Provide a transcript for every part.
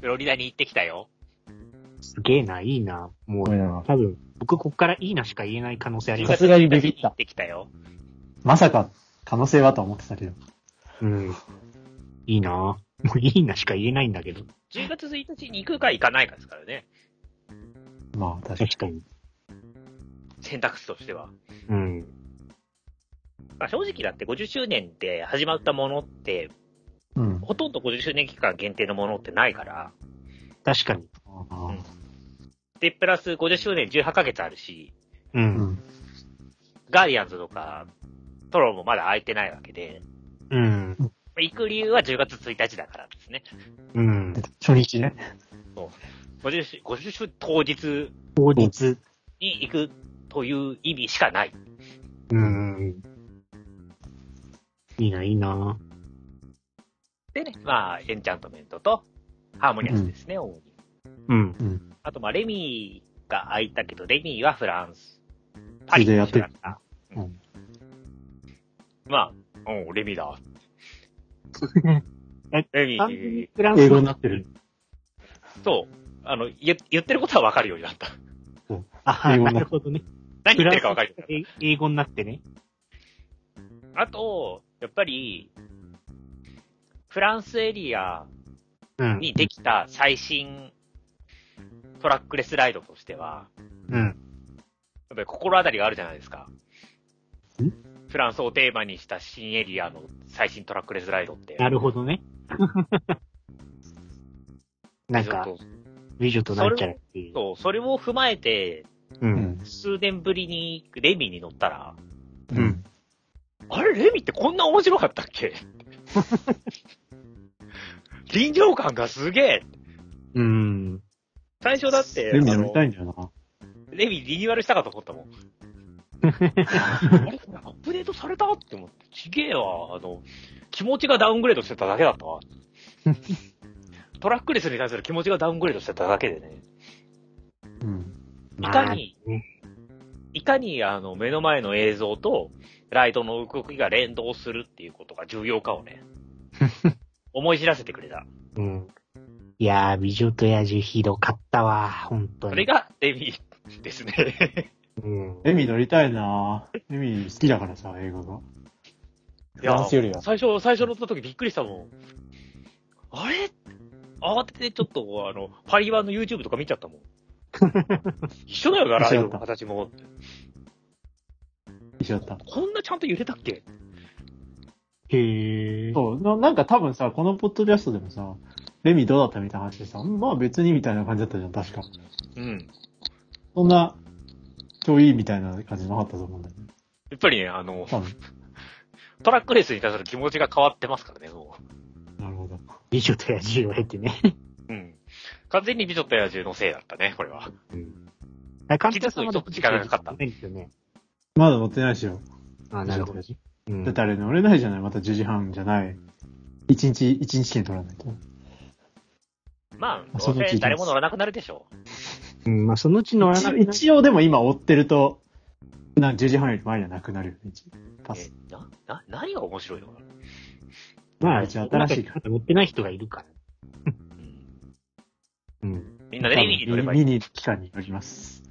フロリダに行ってきたよ。すげえな、いいな。もう。多分、僕こっからいいなしか言えない可能性あります。さすがにビビった行ってきたよ。まさか、可能性はと思ってたけど。うん。いいな。もういいなしか言えないんだけど。10月1日に行くか行かないかですからね。まあ、確かに。確かに。選択肢としては。うん。まあ、正直だって50周年で始まったものって、うん。ほとんど50周年期間限定のものってないから。確かに。あで、プラス50周年18ヶ月あるし、う。んん。ガーディアンズとか、トロもまだ空いてないわけで、うん。まあ行く理由は10月1日だからですね。うん。初日ね。50周、50周当日当日。に行くという意味しかない。うん。いいな、いいな。でね、まあ、エンチャントメントと、ハーモニアスですね、主に。うん。うん。あと、まあ、レミーが空いたけど、レミーはフランス。パリでやってるた。うんまあ、うん、レミーだ。えレミーに、フランス英語になってる。そう。あの、言言ってることはわかるようになった。あ、英語にななるほどね。何言ってるかわかるようになっえ英語になってね。た。あと、やっぱり、フランスエリアうん。にできた最新トラックレスライドとしては、うん。やっぱり心当たりがあるじゃないですか。ん？フランスをテーマにした新エリアの最新トラックレスライドって。なるほどね。なんか、美女となっちゃうっていう。そう、それを踏まえて、う。うんん。数年ぶりにレミに乗ったら、うん。あれ、レミってこんな面白かったっけ？臨場感がすげえうん。最初だって、レミたいんだよな。レミリニューアルしたかと思ったもん。あれこれアップデートされたって思って、ちげえわ。あの、気持ちがダウングレードしてただけだったわ。トラックレスに対する気持ちがダウングレードしてただけでね。うん。いかにいかにあの、目の前の映像と、ライトの動きが連動するっていうことが重要かをね、思い知らせてくれた。うん。いやー、美女と野獣ひどかったわ、本当に。それがレミですね。うん。レミ乗りたいなレミ好きだからさ、映画が。フランスよりは。最初、最初乗った時びっくりしたもん。あれ？慌ててちょっと、あの、パリ版の YouTube とか見ちゃったもん。一緒だよな、ライドの形も。一緒だった。こんなちゃんと揺れたっけ？へー。そうな、なんか多分さ、このポッドキャストでもさ、レミどうだったみたいな話でさ、まあ別にみたいな感じだったじゃん、確か。うん。そんな、超いいみたいな感じなかったと思うんだよね。やっぱりね、あの。トラックレースに対する気持ちが変わってますからね、もなるほど。美女と野獣を経てね。う。うん。完全に美女と野獣のせいだったね、これは。うん。あれ、監督さんまだちょっと時間がかかったね。まだ乗ってないしよ。あ、なるほど。うんだってあれ乗れないじゃないまた10時半じゃない。1日、1日券取らないと。まあ、そのうち誰も乗らなくなるでしょうん、まあ、そのうち乗らなくなる一応でも今追ってると、な10時半より前にはなくなるパう。ス。え、な、な、何が面白いのかなまあ、一応新しいから乗ってない人がいるから。うんうん。みんなレミに乗ればいい。ミニ期間に乗ります。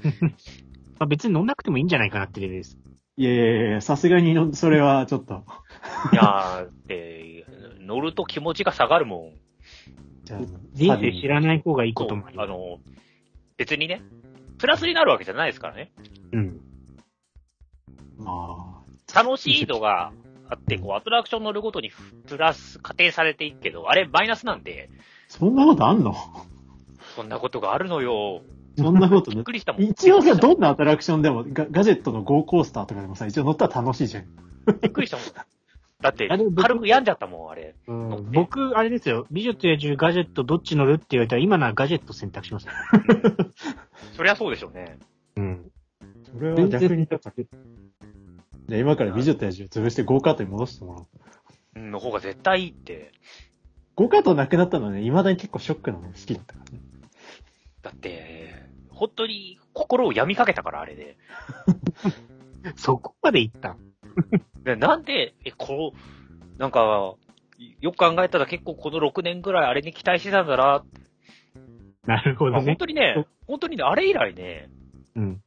まあ、別に乗んなくてもいいんじゃないかなってレベルです。いやいやいや、さすがにの、それはちょっと。いやー、で、乗ると気持ちが下がるもん。じゃあ人生知らない方がいいこともあ。あの、別にね、プラスになるわけじゃないですからね。うん。ま楽しい度があって、こう、アトラクション乗るごとにプラス、加点されていくけど、あれマイナスなんで、あ、そんなことあんの？そんなことがあるのよ。そんなことね。びっくりしたもん。一応さ、どんなアトラクションでもガ、ガジェットのゴーコースターとかでもさ、一応乗ったら楽しいじゃん。びっくりしたもん。だってあれ、僕軽く病んじゃったもん、あれ。うん、僕、あれですよ。美女と野獣ガジェットどっち乗るって言われたら、今ならガジェット選択しますよ。そりゃそうでしょうね。うん。それ全然選択肢じゃあ今から美女と野獣潰してゴーカートに戻してもらおう。うんの方が絶対いいって。ゴーカートなくなったのね、未だに結構ショックなの好きだったからね。だって、本当に心を病みかけたから、あれで。そこまで行った。でなんで、え、こう、なんか、よく考えたら結構この6年ぐらいあれに期待してたんだな。なるほどね。本当にね、本当にね、あれ以来ね、うん。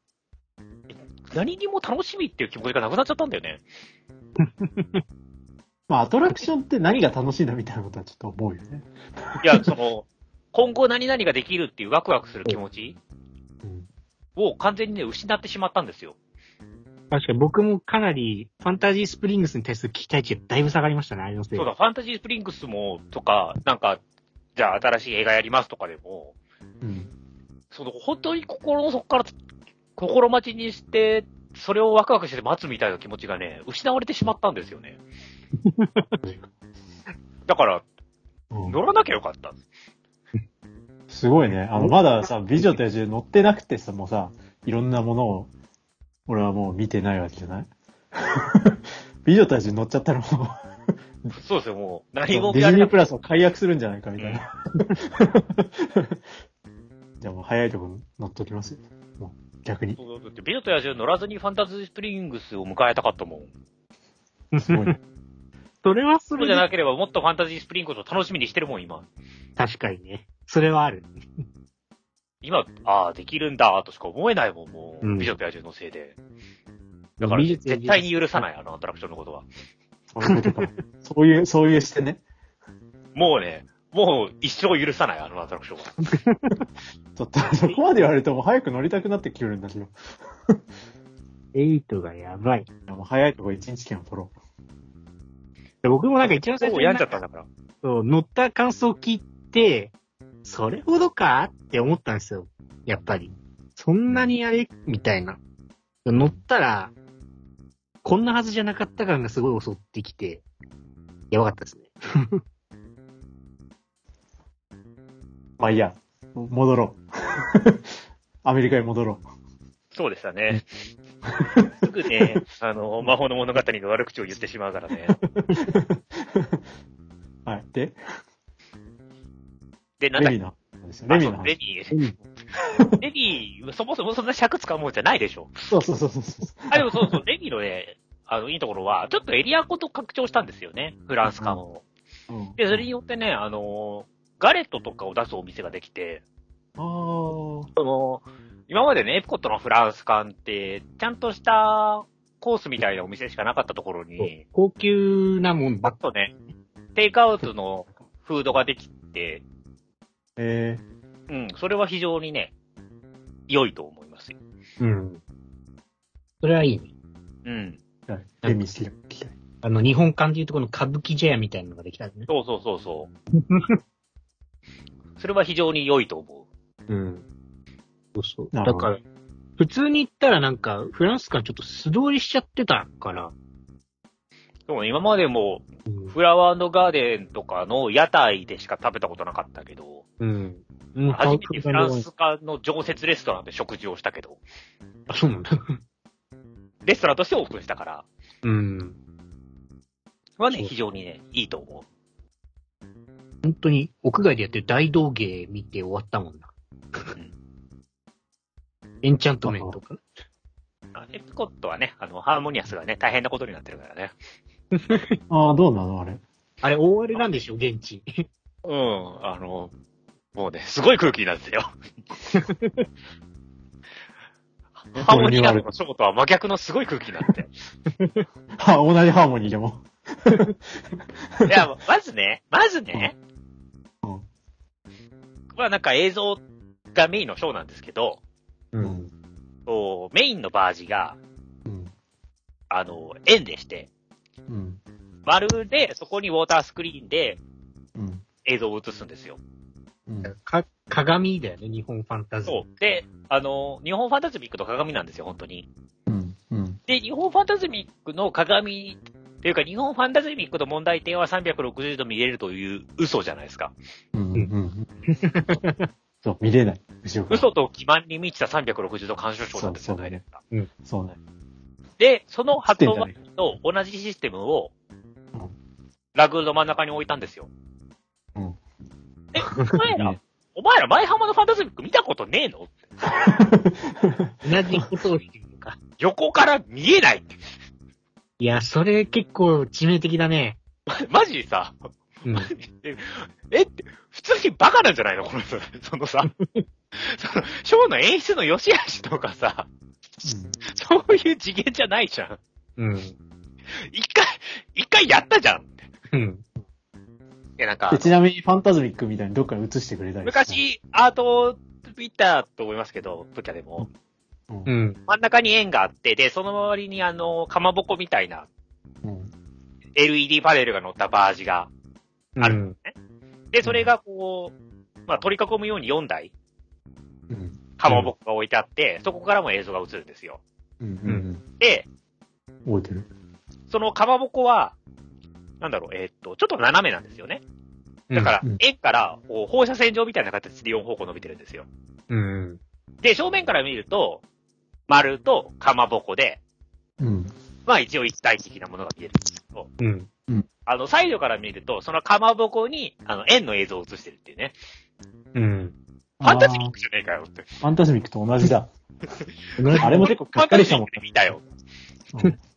何にも楽しみっていう気持ちがなくなっちゃったんだよね。まあ、アトラクションって何が楽しいんだみたいなことはちょっと思うよね。いや、その、今後何々ができるっていうワクワクする気持ちうん。を完全にね、失ってしまったんですよ。確かに僕もかなりファンタジースプリングスに対する期待値がだいぶ下がりましたね、あれのせいでそうだ、ファンタジースプリングスも、とか、なんか、じゃあ新しい映画やりますとかでも、うん。その、本当に心の底から、心待ちにして、それをワクワクして待つみたいな気持ちがね、失われてしまったんですよね。だから、うん乗らなきゃよかった。すごいね。あの、まださ、美女と野獣乗ってなくてさ、もうさ、いろんなものを、俺はもう見てないわけじゃない？美女と野獣乗っちゃったらもそうですよ、もう。う、何もディズニープラスを解約するんじゃないかみたいな。じゃあもう早いとこ乗っときますよ。もう、逆に。そうだって美女と野獣乗らずにファンタジースプリングスを迎えたかったもん。すごいね。それはそそうれでじゃなければもっとファンタジースプリングスを楽しみにしてるもん、今。確かにね。それはある。今、ああ、できるんだ、としか思えないもん、もう。うん美女と野獣のせいで。だから、絶対に許さない、あのアトラクションのことは。そういうことか。そういう、そういう視点ね。もうね、もう一生許さない、あのアトラクションは。ちょっと、そこまで言われるともう早く乗りたくなってきてるんだけど。いエイトがやばい。やもう早いとこ一日券を取ろで僕もなんか一番最初う病んじゃったんだから。そう乗った感想を聞いて、それほどか？って思ったんですよ。やっぱり。そんなにあれ？みたいな。乗ったら、こんなはずじゃなかった感がすごい襲ってきて、やばかったですね。う。まあいいや。戻ろう。アメリカに戻ろう。そうでしたね。すぐね、あの、魔法の物語の悪口を言ってしまうからね。はい。で、で、なんだレミの。レミのレ話。ミ、レミ、そもそもそんな尺使うもんじゃないでしょ？そうそうそう。あ、でもそうそう、レミのね、あの、いいところは、ちょっとエリアごと拡張したんですよね。フランス館を。うん。で、それによってね、あの、ガレットとかを出すお店ができて、あー。その、今までね、エプコットのフランス館って、ちゃんとしたコースみたいなお店しかなかったところに、高級なもんばっあとね、テイクアウトのフードができて、えうん、それは非常にね、良いと思いますよ。うん。それはいいね。うん。ー。はいレミ好きたい。あの、日本館でいうとこの歌舞伎茶屋みたいなのができたんね。そうそうそうそう。それは非常に良いと思うん。そうそう。だから、普通に行ったらなんか、フランス館ちょっと素通りしちゃってたから。う。でも今までも、うん。フラワーガーデンとかの屋台でしか食べたことなかったけど、うん。うん初めてフランス館の常設レストランで食事をしたけど、あ、そうなんだ。レストランとしてオープンしたから、うん。はね、非常にね、いいと思本当に、屋外でやってる大道芸見て終わったもんな。エンチャントメントか。エプコットはね、あの、ハーモニアスがね、大変なことになってるからね。ああ、どうなのあれ。あれ、大荒れなんでしょ、現地。うん、あの、もうね、すごい空気になってたよ。ハーモニアスのショーとは真逆のすごい空気になって。は、同じハーモニーでも。いや、まずね、まずね、うんまあなんか映像がメインのショーなんですけど、うん。メインのバージが、うん。あの、円でして、うん。丸で、そこにウォータースクリーンでうん。映像を映すんですよ。うん。か、鏡だよね、日本ファンタジー。そう。で、あの、日本ファンタズミックの鏡なんですよ、本当に。うん。うん。で、日本ファンタズミックの鏡、っていうか、日本ファンタズミックの問題点は360度見れるという嘘じゃないですか。うん。うん。そう、見れない。後ろから。嘘と欺瞞に満ちた360度干渉症なんですよそうそうね。そうね。で、その発動知ってんじと同じシステムをうん、ラグの真ん中に置いたんですよ。うん。え、お前らね、お前ら前浜のファンタズミック見たことねえの？同じことを言うのか。横から見えないって。いや、それ結構致命的だね。マジさ、うん。えって、普通にバカなんじゃないの？この人。そのさ、その、ショーの演出の良し悪しとかさ、そういう次元じゃないじゃん。うん。一回、一回やったじゃん。うん。いや、なんかで、ちなみにファンタズミックみたいにどっかに映してくれたり昔、アート見たと思いますけど、プキャでも。うんうん。真ん中に円があって、で、その周りにあの、かまぼこみたいなうん。LED パネルが乗ったバージがあるうん。で、それがこう、まあ、取り囲むように4台、うん。かまぼこが置いてあって、そこからも映像が映るんですよ。うん。うん。で、覚えてるそのかまぼこは、なんだろう、えーっと、ちょっと斜めなんですよね。だからうん、円から、こう放射線状みたいな形で4方向伸びてるんですよ。うん。で、正面から見ると、丸とかまぼこで、うん。まあ一応一体的なものが見えるんですけど、うん。あの、サイドから見ると、そのかまぼこに、あの、円の映像を映してるっていうね。うん。ファンタジミックじゃねえかよって。ファンタズミックと同じだ。あ あれも結構がっかりしたもんファンタジミックで見たよ。うん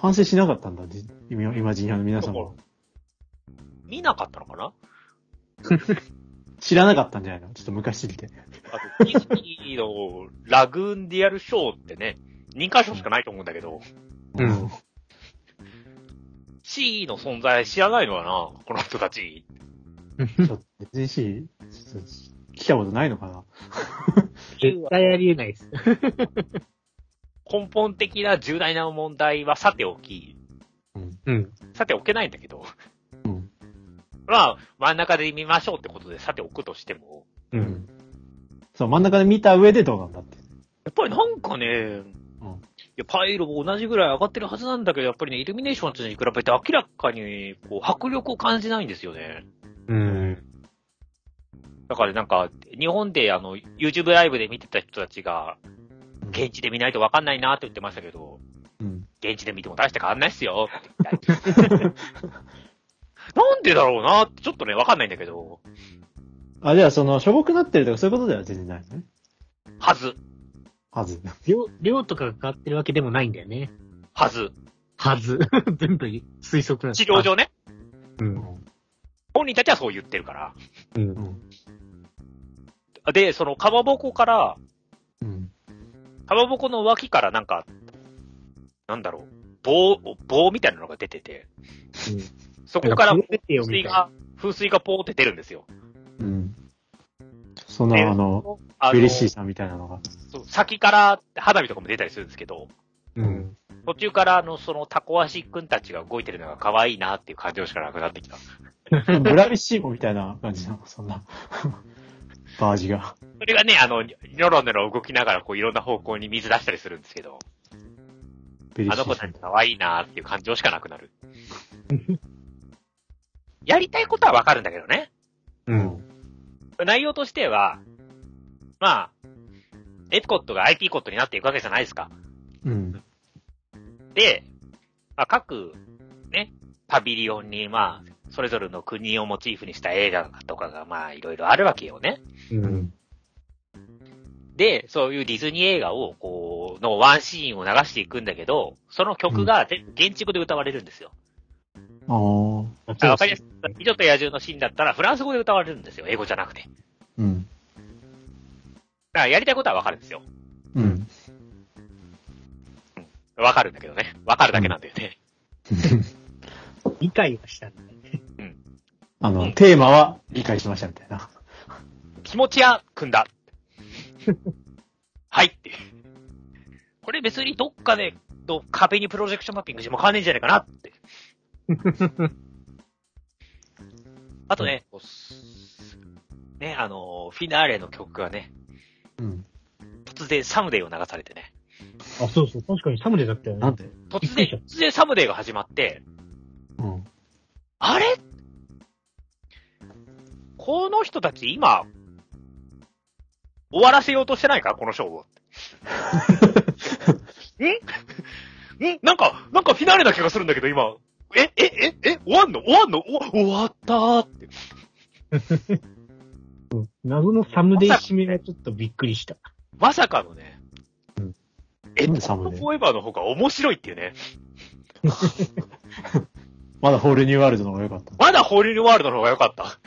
反省しなかったんだ、じ今、今人派の皆さんも。見なかったのかな？知らなかったんじゃないの？ちょっと昔すぎて。あと、ディズニーのラグーンディアルショーってね、2箇所しかないと思うんだけど、うん。C の存在知らないのかな？この人たち。ちょっと、GC、ちょっと来たことないのかな？絶対ありえないです。根本的な重大な問題はさておき、うん。さておけないんだけど、うん。まあ、真ん中で見ましょうってことでさておくとしても、う。うんん。そう、真ん中で見た上でどうなんだって。やっぱりなんかね、うんいや、パイロも同じぐらい上がってるはずなんだけど、やっぱりね、イルミネーションに比べて明らかに、こう、迫力を感じないんですよね。うん。だからなんか、日本であの、YouTube ライブで見てた人たちが、現地で見ないとわかんないなって言ってましたけど、うん。現地で見ても大して変わんないっすよって言ったりなんでだろうなってちょっとね、わかんないんだけど、あ、じゃあその、しょぼくなってるとかそういうことでは全然ないのね。はず、はず。量、量とかが変わってるわけでもないんだよね。はず。はず。全部推測なんです治療上ね、うん。本人たちはそう言ってるから。うんう。ん。で、その、かまぼこから、うん。かまぼこの脇からなんか、なんだろう、棒、棒みたいなのが出てて、そこから風水。が、風水がポーって出るんですよ。うん。その、であの、あのベリッシーさんみたいなのが。そう先から花火とかも出たりするんですけど、うん。途中からあの、そのタコ足くんたちが動いてるのが可愛いなっていう感情しかなくなってきた。ブラビッシーモみたいな感じなの、そんな。バージが。それがね、あの、ニョロニョロ動きながらこういろんな方向に水出したりするんですけど、あの子たち。可愛いなっていう感情しかなくなる。やりたいことはわかるんだけどね。うん。内容としては、まあ、エピコットが IP コットになっていくわけじゃないですか。うん。で、まあ、各、ね、パビリオンに、まあ、それぞれの国をモチーフにした映画とかが、まあ、いろいろあるわけよね。うん。で、そういうディズニー映画を、こう、のワンシーンを流していくんだけど、その曲が全部現地語で歌われるんですよ。ああ。あわかりやすい。美女と野獣のシーンだったら、フランス語で歌われるんですよ。英語じゃなくて。うん。だからやりたいことはわかるんですよ。うん。わかるんだけどね。わかるだけなんだよね。理解はしたんだね。あの、うんテーマは理解しましたみたいな。気持ちや、組んだ。はいって。これ別にどっかで、と壁にプロジェクションマッピングしても変わんねえんじゃないかなって。あとね、こうすね、あの、フィナーレの曲がね、うん。突然サムデイを流されてね。あ、そうそう。確かにサムデだったよね。なんで？突びっくりした然、突然サムデイが始まって、うん。あれ？この人たち今、終わらせようとしてないか？このショーを。んんなんか、なんかフィナーレな気がするんだけど、今。え、え、え、え、終わんの？終わんの？お終わったーって。う ん謎のサムデイ締めがちょっとびっくりした。まさかのね。うんえ、サムデイフォーエバーの方が面白いっていうね。まだホールニューワールドの方が良かった。まだホールニューワールドの方が良かった。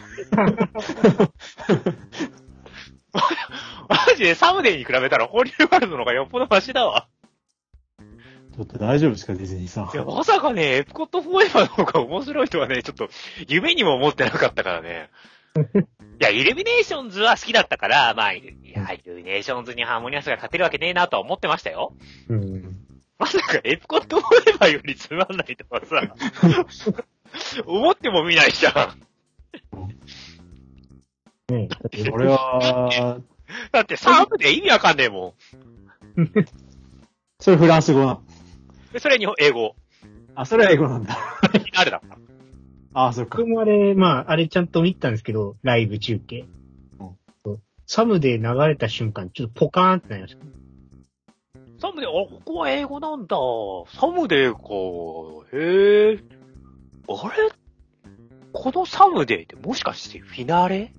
マジで Someday に比べたら Whole New World の方がよっぽどマシだわ。ちょっと大丈夫ですか、ディズニーさんい。や、まさかね、 Epcot Forever の方が面白いとはね、ちょっと、夢にも思ってなかったからね。いや、 IllumiNations は好きだったから、まあ、いや、 IllumiNations に Harmonious が勝てるわけねえなとは思ってましたよ。うん。まさか Epcot Forever よりつまんないとかさ、思っても見ないじゃん。ねだって俺は、だってサムで意味わかんねえも それフランス語なの。ん。で、それ日本、英語。あ、それは英語なんだ。あれだから。あ、そっか僕。もあれ、まあ、あれちゃんと見たんですけど、ライブ中継。うんサムで流れた瞬間、ちょっとポカーンってなりました。サムで、あ、ここは英語なんだ。サムデーか。へえ。あれこの Someday ってもしかしてフィナーレ？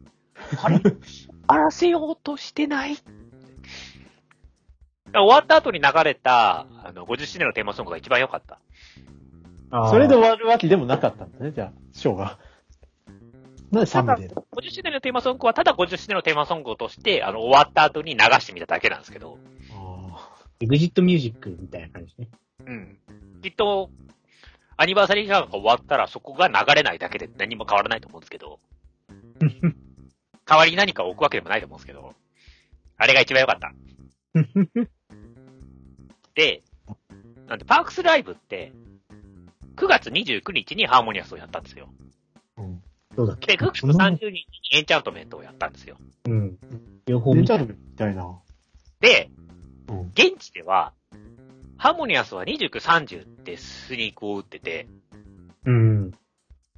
あれ？あらせようとしてない？終わった後に流れた、あの、50周年のテーマソングが一番良かった。それで終わるわけでもなかったんだね、じゃあ、ショーが。なんで Someday？だ50周年のテーマソングはただ50周年のテーマソングとして、あの、終わった後に流してみただけなんですけど。あ exit music みたいな感じね。うん。きっと、アニバーサリーが終わったらそこが流れないだけで何も変わらないと思うんですけど。代わりに何かを置くわけでもないと思うんですけど。あれが一番良かった。で、なんで、パークスライブって、9月29日にハーモニアスをやったんですよ。ーうん。どうだっけ？で、9月30日にエンチャントメントをやったんですよ。うん。両方見た。レンチャントみたいな。で、うん。現地では、ハーモニアスは29、30ってスニークを打ってて、うん。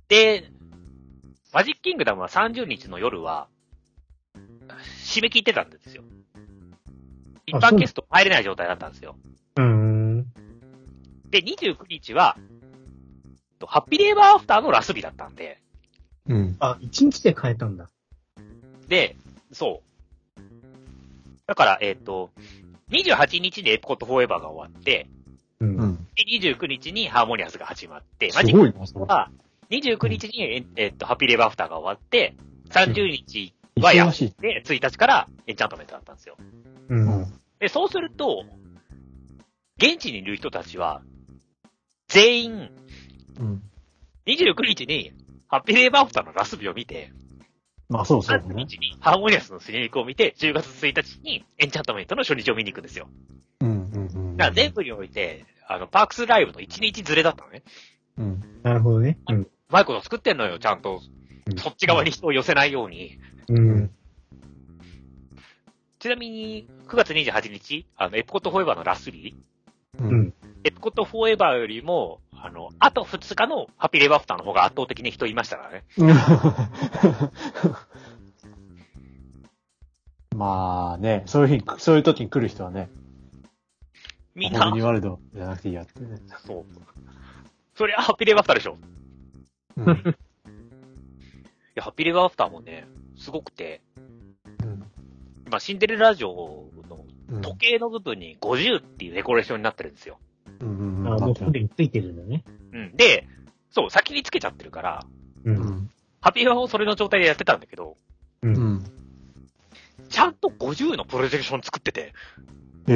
で、マジックキングダムは30日の夜は、締め切ってたんですよ。一般ゲスト入れない状態だったんですよ。うん。で、29日は、とハッピーレーバーアフターのラス日だったんで、うん。あ、一日で変えたんだ。で、そう。だから、えっ、と、28日にエプコットフォーエバーが終わって、うん。うん。で29日にハーモニアスが始まって、すマジック。は29日に、ええっと、ハッピーレーバーアフターが終わって、30日はやっ。て、1日からエンチャントメントだったんですよ。う。うんん。で、そうすると、現地にいる人たちは、全員、うん。29日に、ハッピーレーバーアフターのラス日を見て、まあ、そうそう30ね。日にハーモニアスのスニークを見て、10月1日にエンチャントメントの初日を見に行くんですよ。うん、うん、うん。だから全部において、あの、パークスライブの1日ずれだったのね。うん。なるほどね。うん。うまいこと作ってんのよ、ちゃんと。そっち側に人を寄せないように。うん。ちなみに、9月28日、あの、エプコットフォーエバーのラスリー、ううんん。エプコットフォーエバーよりも、あの、あと2日のハピレバフターの方が圧倒的に人いましたからね。まあね、そういう日に、そういう時に来る人はね、みんなホールニ、ワールドじゃなくていいやってね。そう。それはハピレバフターでしょ。うん。や、ハピレバフターもね、すごくて、うん今、シンデレラ城の時計の部分に50っていうデコレーションになってるんですよ。うんうんあ、もうすでについてるんだね。うん。で、そう、先につけちゃってるから、う。うんん。ハッピーレーバーもそれの状態でやってたんだけど、う。うんん。ちゃんと50のプロジェクション作ってて、へ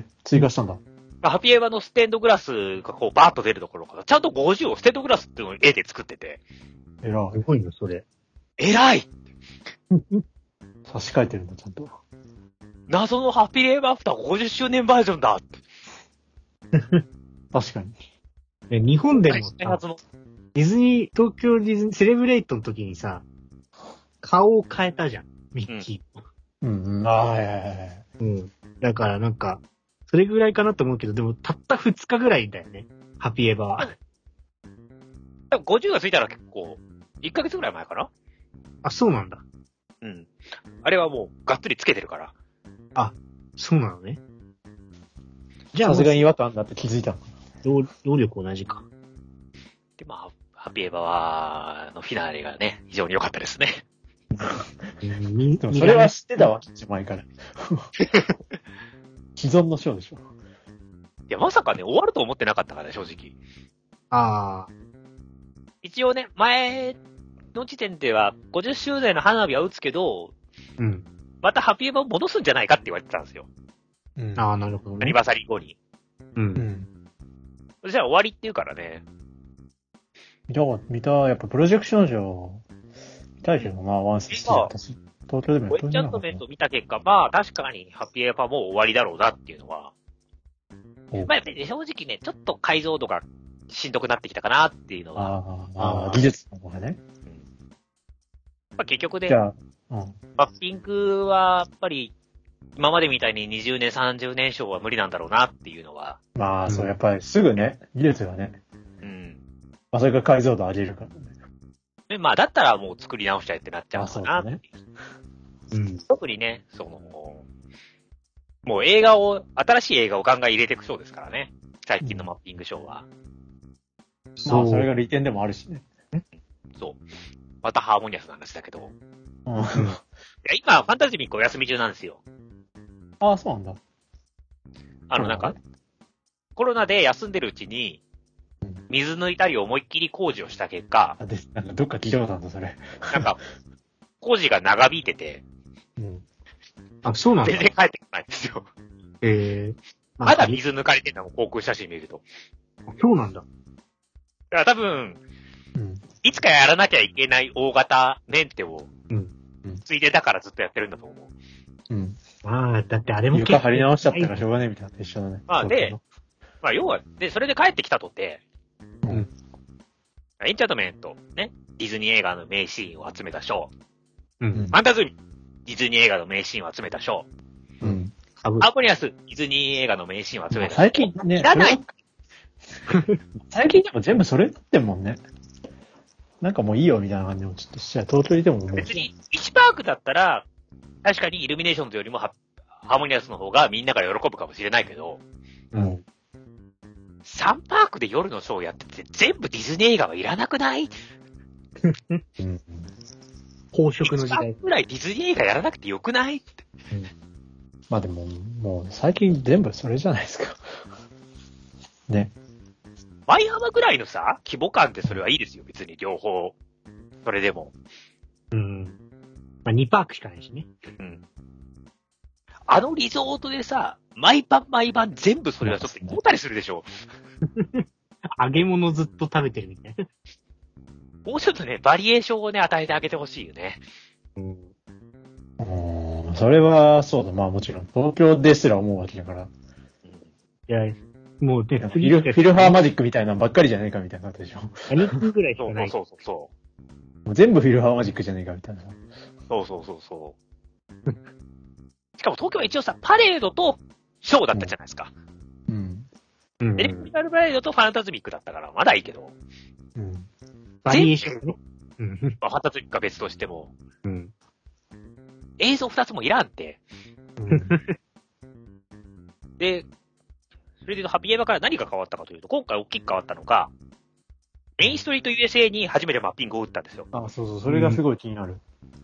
え、追加したんだ。ハッピーエヴァのステンドグラスがこうバーッと出るところから、ちゃんと50をステンドグラスっていうのを絵で作ってて、えらすごいの、それ。偉い差し替えてるんだ、ちゃんと。謎のハッピーレーバーアフター50周年バージョンだって。確かに。で日本でもさ。ディズニー、東京ディズニー、セレブレイトの時にさ、顔を変えたじゃん。ミッキー。うんうん。ああ、はいはいはい。うん。だからなんか、それぐらいかなと思うけど、でもたった2日ぐらいだよね。ハッピーエヴァは。多分50がついたら結構、1ヶ月ぐらい前かな？あ、そうなんだ。うん。あれはもう、がっつりつけてるから。そうなのね。じゃあ、さすがに違和感だって気づいたのか労労力同じか。で、まあ、ハッピーエヴァは、のフィナーレがね、非常に良かったですね。それは知ってたわ、前から。既存の章でしょ。いや、まさかね、終わると思ってなかったからね、正直。ああ。一応ね、前の時点では50周年の花火は打つけど、うん。またハッピーエヴァを戻すんじゃないかって言われてたんですよ。うんああ、なるほどね。アニバーサリー後に。う。うんん。そしたら終わりっていうからね。見たか見た、やっぱプロジェクション賞、見たいけどな、ワンス好きだったし。東京でもやウっとェンチャントメントを見た結果、まあ確かにハッピーエヴァもう終わりだろうなっていうのは。おまあやっぱりね正直ね、ちょっと解像度がしんどくなってきたかなっていうのは。あーあー、技術の方がね。まあ結局でじ、ゃあ、うん。マッピングはやっぱり今までみたいに20年、30年賞は無理なんだろうなっていうのは。まあ、そう、うんやっぱりすぐね、技術がね、うん。まあ、それが解像度上げるからね。で、まあだったらもう作り直しちゃえってなっちゃうかなそうだね。うん。特にね、その、もう映画を、新しい映画をガンガン入れていくそうですからね。最近のマッピング賞は。まあ、それが利点でもあるしね。そう。またハーモニアスな話だけど。うん。今、ファンタジーミックお休み中なんですよ。ああ、そうなんだ。あの、なんか、コロナで休んでるうちにうん、水抜いたり思いっきり工事をした結果、あ、で、なんかどっか聞いたことあるんだ、それ。なんか、工事が長引いてて、うん。あ、そうなんだ全。然帰ってこないんですよ。ええまだ水抜かれてんだもん、航空写真見ると。そうなんだ。だから多分、うん。いつかやらなきゃいけない大型メンテをうんうん、ついでだからずっとやってるんだと思う。うん。まあ、だってあれも床張り直しちゃったらしょうがねえみたいな一緒だね。まあでまあ、要は、で、それで帰ってきたとて、うんエンチャントメント、ね、ディズニー映画の名シーンを集めた賞、うん。ファンタズミ、ディズニー映画の名シーンを集めた賞、うん。かぶアーポニアス、ディズニー映画の名シーンを集めた賞。最近ね、いらない最近でも全部それになってんもんね。なんかもういいよみたいな感じもちょっとしちゃう。東京にいてももう。別に、1パークだったら、確かにイルミネーションズよりもハハーモニアスの方がみんなが喜ぶかもしれないけど、うん。3パークで夜のショーやってて全部ディズニー映画はいらなくない？うん。公職の時 ?1 パー代。クぐらいディズニー映画やらなくてよくない？ってまあでも、もう最近全部それじゃないですか。ね。マイハマぐらいのさ、規模感ってそれはいいですよ、別に両方。それでも。うん。まあ、2パークしかないしね。うん。あのリゾートでさ、毎晩毎晩全部それはちょっと胃もたりするでしょ。揚げ物ずっと食べてるみたいな。もうちょっとね、バリエーションをね、与えてあげてほしいよね。うん。うん。それは、そうだ、まあもちろん。東京ですら思うわけだから。うんいや、もうね、フィルフィルハーマジックみたいなのばっかりじゃねえかみたいなことでしょ。も2分ぐらいしそうかない。そうそうそう。う全部フィルハーマジックじゃねえかみたいな。そうそうそうそう。しかも東京は一応さ、パレードとショーだったじゃないですか。うん。うんエレクトリカルパレードとファンタズミックだったから、まだいいけど、うん。バリエーションね。うん。まあ、ファンタズミックは別としても、うん。映像二つもいらんって。うん。で、それで言うとハッピーエヴァから何が変わったかというと、今回大きく変わったのが、メインストリート USA に初めてマッピングを打ったんですよ。あ、そうそう、それがすごい気になる。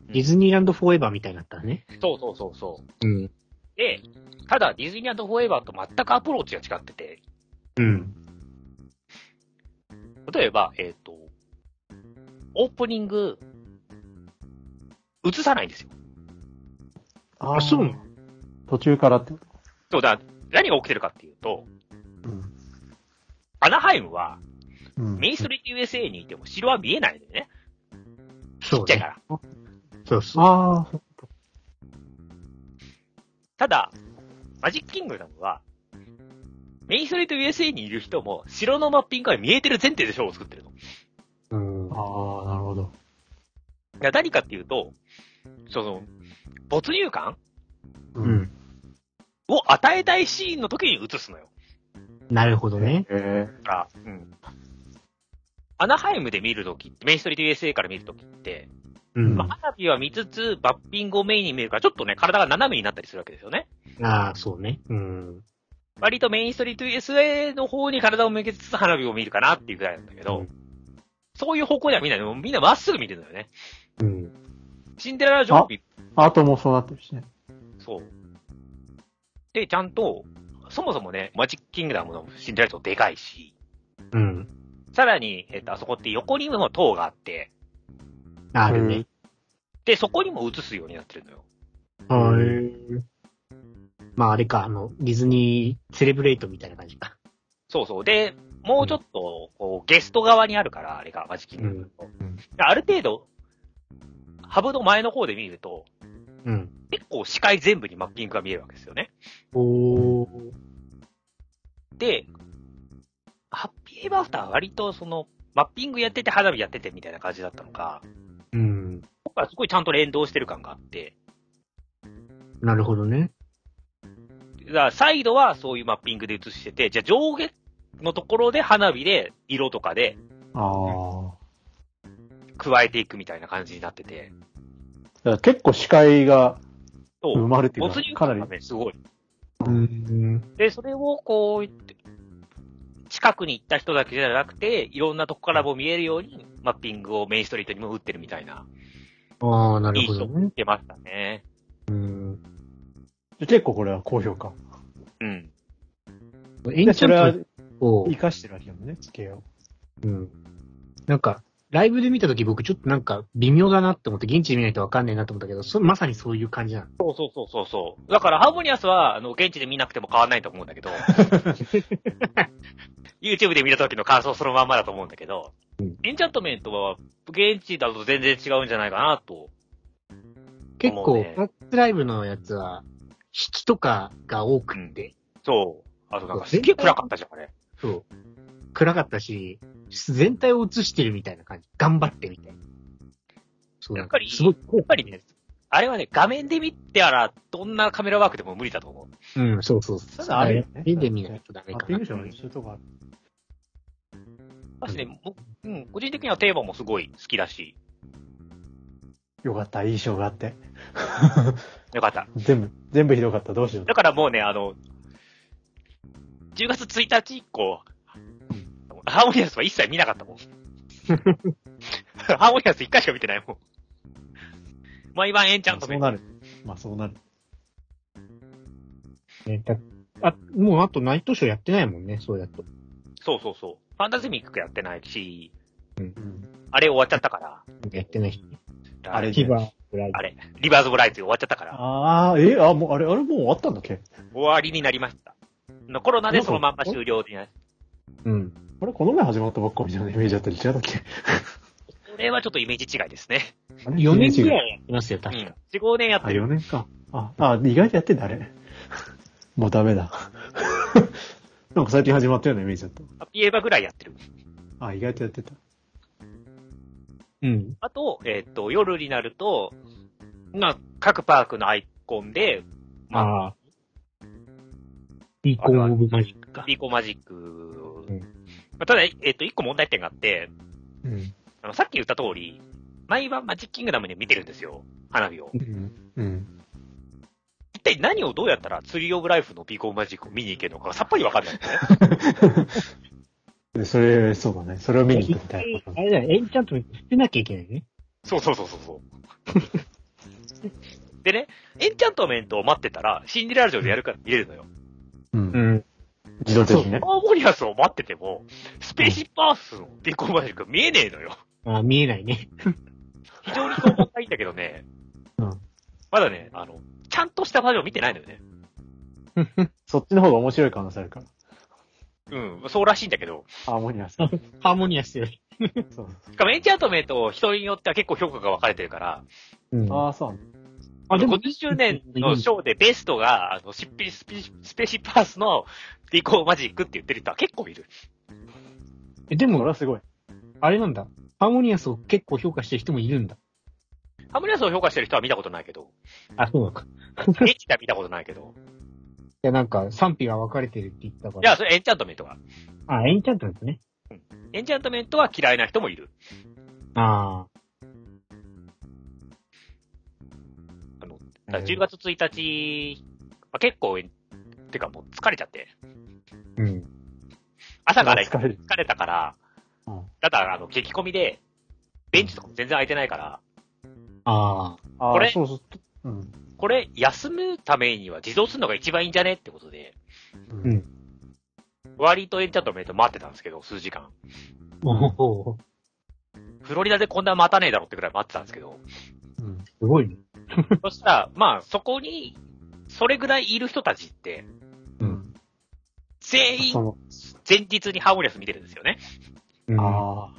ディズニーランドフォーエバーみたいになったね。そうそうそうそう。うん。で、ただディズニーランドフォーエバーと全くアプローチが違ってて、うん。例えば、えっ、と、オープニング、映さないんですよ。ああ、そうなの？途中からって。そうだ、何が起きてるかっていうと、うん。アナハイムは、うん。メインストリート USA にいても城は見えないんだよね。ちそうね。っちゃいから。そうそう。ああ、ただ、マジックキングダムは、メインストリート USA にいる人も、城のマッピングが見えてる前提でショーを作ってるの。うん。ああ、なるほど。いや何かっていうと、その、没入感うう。ん。を与えたいシーンの時に映すのよ。なるほどね。へだから、うん。アナハイムで見るときって、メインストリート USA から見るときって、うん。まあ、花火は見つつ、バッピングをメインに見えるから、ちょっとね、体が斜めになったりするわけですよね。ああ、そうね。うん。割とメインストリート USA の方に体を向けつつ花火を見るかなっていうぐらいなんだけど、うんそういう方向ではみんな、みんなまっすぐ見てるのよね。うん。シンデレラ城壁、アートもそうなってるしね。そう。で、ちゃんと、そもそもね、マジックキングダムのシンデレラ城でかいし、うん。さらに、えっと、あそこって横にも塔があって、あるね。で、そこにも映すようになってるのよ。はい。まああれか、あの、ディズニーセレブレイトみたいな感じか。そうそう。で、もうちょっと、こう、ゲスト側にあるから、あれが、マジキングうんである程度、ハブの前の方で見ると、うん。結構視界全部にマッピングが見えるわけですよね。おー。で、ハッピーエバーアフターは割とその、マッピングやってて花火やっててみたいな感じだったのか、うん。僕はすごいちゃんと連動してる感があって、なるほどね。だからサイドはそういうマッピングで映してて、じゃあ上下のところで花火で色とかでああ。加えていくみたいな感じになってて、だから結構視界がそう生まれてる没入かなり感が。ね、すごい。うん。で、それをこう、近くに行った人だけじゃなくて、いろんなとこからも見えるように、マッピングをメインストリートにも打ってるみたいな、ああ、なる印象ほどね。を受けましたね。うん。結構これは高評価。うん。エンチでそれはャントを活、かしてるわけだもんね、地形を。うん。なんか、ライブで見たとき僕ちょっとなんか微妙だなって思って、現地で見ないとわかんないなと思ったけど、そまさにそういう感じなの。そうそうそうそうそう。だから、ハーモニアスは、あの、現地で見なくても変わんないと思うんだけど、YouTube で見た時の感想そのまんまだと思うんだけど、うんエンチャントメントは、現地だと全然違うんじゃないかなと。結構、ファックスライブのやつは、引きとかが多くって、そう。あとなんかすっげえ暗かったじゃん、あれ。そう。暗かったし、全体を映してるみたいな感じ。頑張ってみたいな。そうやっぱりすごい、やっぱりね、あれはね、画面で見てたら、どんなカメラワークでも無理だと思う。うん、そうそうそう。あるよね目で見ないとダメかなマッピング。賞のそういうとこある。私ね、もうん、個人的にはテーマもすごい好きだし、よかった、いい賞があって。よかった。全部、全部ひどかった、どうしよう。だからもうね、あの、10月1日以降、ハーモニアスは一切見なかったもん。ハーモニアス1回しか見てないもん。毎晩エンチャントメント。そうなる。まあそうなる。ねだあ、もうあとナイトショーやってないもんね、そうやと。そうそうそう。ファンタズミックやってないし、うん。あれ終わっちゃったから。やってない人。あれキバーブライあれ、リバーズ・オブ・ライツ終わっちゃったから、ああ、え、あ、もう、あれ、あれもう終わったんだっけ？終わりになりました。コロナでそのまんま終了になうん。あれ、この前始まったばっかみたいなイメージだったり違ったっけ？それはちょっとイメージ違いですね。あれ4年ぐらい。いやってますよ、うん。確か。4、5年やっあ、てる。4年か。あ、あ、意外とやってんだ、あれ。もうダメだ。なんか最近始まったようなイメージだっハッピーエヴァぐらいやってる。た。あ、意外とやってた。うん。あと、えっ、と、夜になると、まあ、各パークのアイコンで、まあ、ああ。ビーコンオブマジックか。ビーコマジック。んまあただ、えっ、と、一個問題点があって、うん。あの、さっき言った通り、毎晩マジックキングダムで見てるんですよ。花火を。うん。うん。一体何をどうやったらツリーオブライフのビーコマジックを見に行けるのかがさっぱりわかんないんですね。で、それ、そうだね。それを見に行くみたいな。あれだよ、エンチャントメント捨てなきゃいけないね。そうそうそうそうそう。でね、エンチャントメントを待ってたら、シンデレラ城でやるから見れるのよ。う。うんん。自動的にね。ハーモニアスを待ってても、スペーシップアースのビーコマジックが見えねえのよ。あ見えないね。非常にそう思ったいんだけどね。うんまだね、あの、ちゃんとしたバージョン見てないのよね。そっちの方が面白い可能性あるから。うん、そうらしいんだけど。ハーモニアス。ハーモニアスより。そう。しかもエンチャントメント、人によっては結構評価が分かれてるから、うん。ああ、そうなんだ。あでも50周年のショーでベストが、あの、スペスペスペシパースのビーコマジックって言ってる人は結構いる。えでも、これはすごい。あれなんだ。ハーモニアスを結構評価してる人もいるんだ。ハムニアスを評価してる人は見たことないけど、あ、そうなのか。エッチでは見たことないけど。いや、なんか、賛否が分かれてるって言ったかいら。や、それエンチャントメントが。あ、エンチャントメントね。エンチャントメントは嫌いな人もいる。ああだから10月1日、まあ、結構、てかもう疲れちゃって。あ。うん。朝から疲れる。疲れたから、うんただ、あの、激込みで、ベンチとかも全然空いてないから、ああ。あこれあ、そうそう。うん。これ、休むためには自動するのが一番いいんじゃねってことで、うん。うん割とエンチャントメント待ってたんですけど、数時間。おーフロリダでこんな待たねえだろってぐらい待ってたんですけど、うん。すごいね。そしたら、まあ、そこに、それぐらいいる人たちって、うん。全員前日にハーモニアス見てるんですよね。うんあ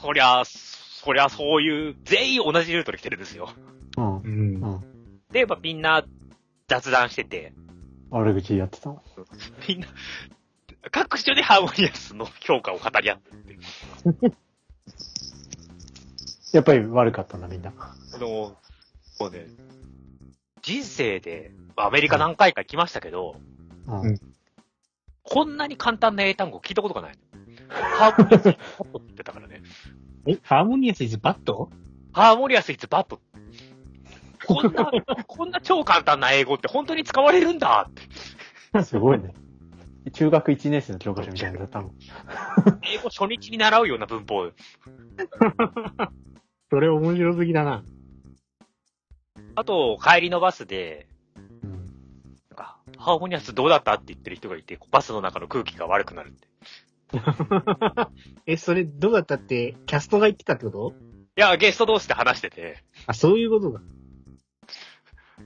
そりゃ、そりゃそういう、全員同じルートで来てるんですよ。あ。うんう。ん。うん。で、まあ、みんな雑談してて、悪口やってたの。みんな、各所でハーモニアスの評価を語り合ってて。やっぱり悪かったんだ、みんな。あの、もうね、人生でアメリカ何回か来ましたけど、うん。うんこんなに簡単な英単語聞いたことがない。ハーモニアスイズバットって言ってたからね。え、ハーモニアスイズバットハーモニアスイズバット。こんな、こんな超簡単な英語って本当に使われるんだって。すごいね。中学1年生の教科書みたいなのだったの。英語初日に習うような文法。それ面白すぎだな。あと、帰りのバスで、うん。なんか、ハーモニアスどうだったって言ってる人がいて、バスの中の空気が悪くなるって。え、それどうだったって、キャストが言ってたってこと？いや、ゲスト同士で話してて、あ、そういうことだ。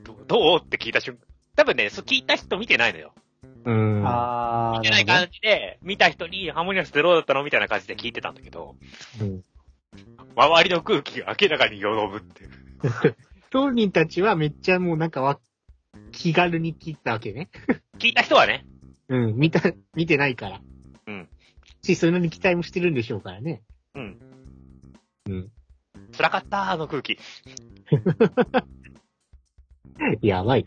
どどうって聞いた瞬間。多分ね、そう聞いた人見てないのよ。うん。あー、見てない感じで、見た人にハーモニアスってどうだったのみたいな感じで聞いてたんだけど、うん周りの空気が明らかによどむっていう。当人たちはめっちゃもうなんかわ、気軽に聞いたわけね。聞いた人はね、うん、見た、見てないから。うん。し、そういうのに期待もしてるんでしょうからね。うん。うん。辛かった、あの空気。やばい。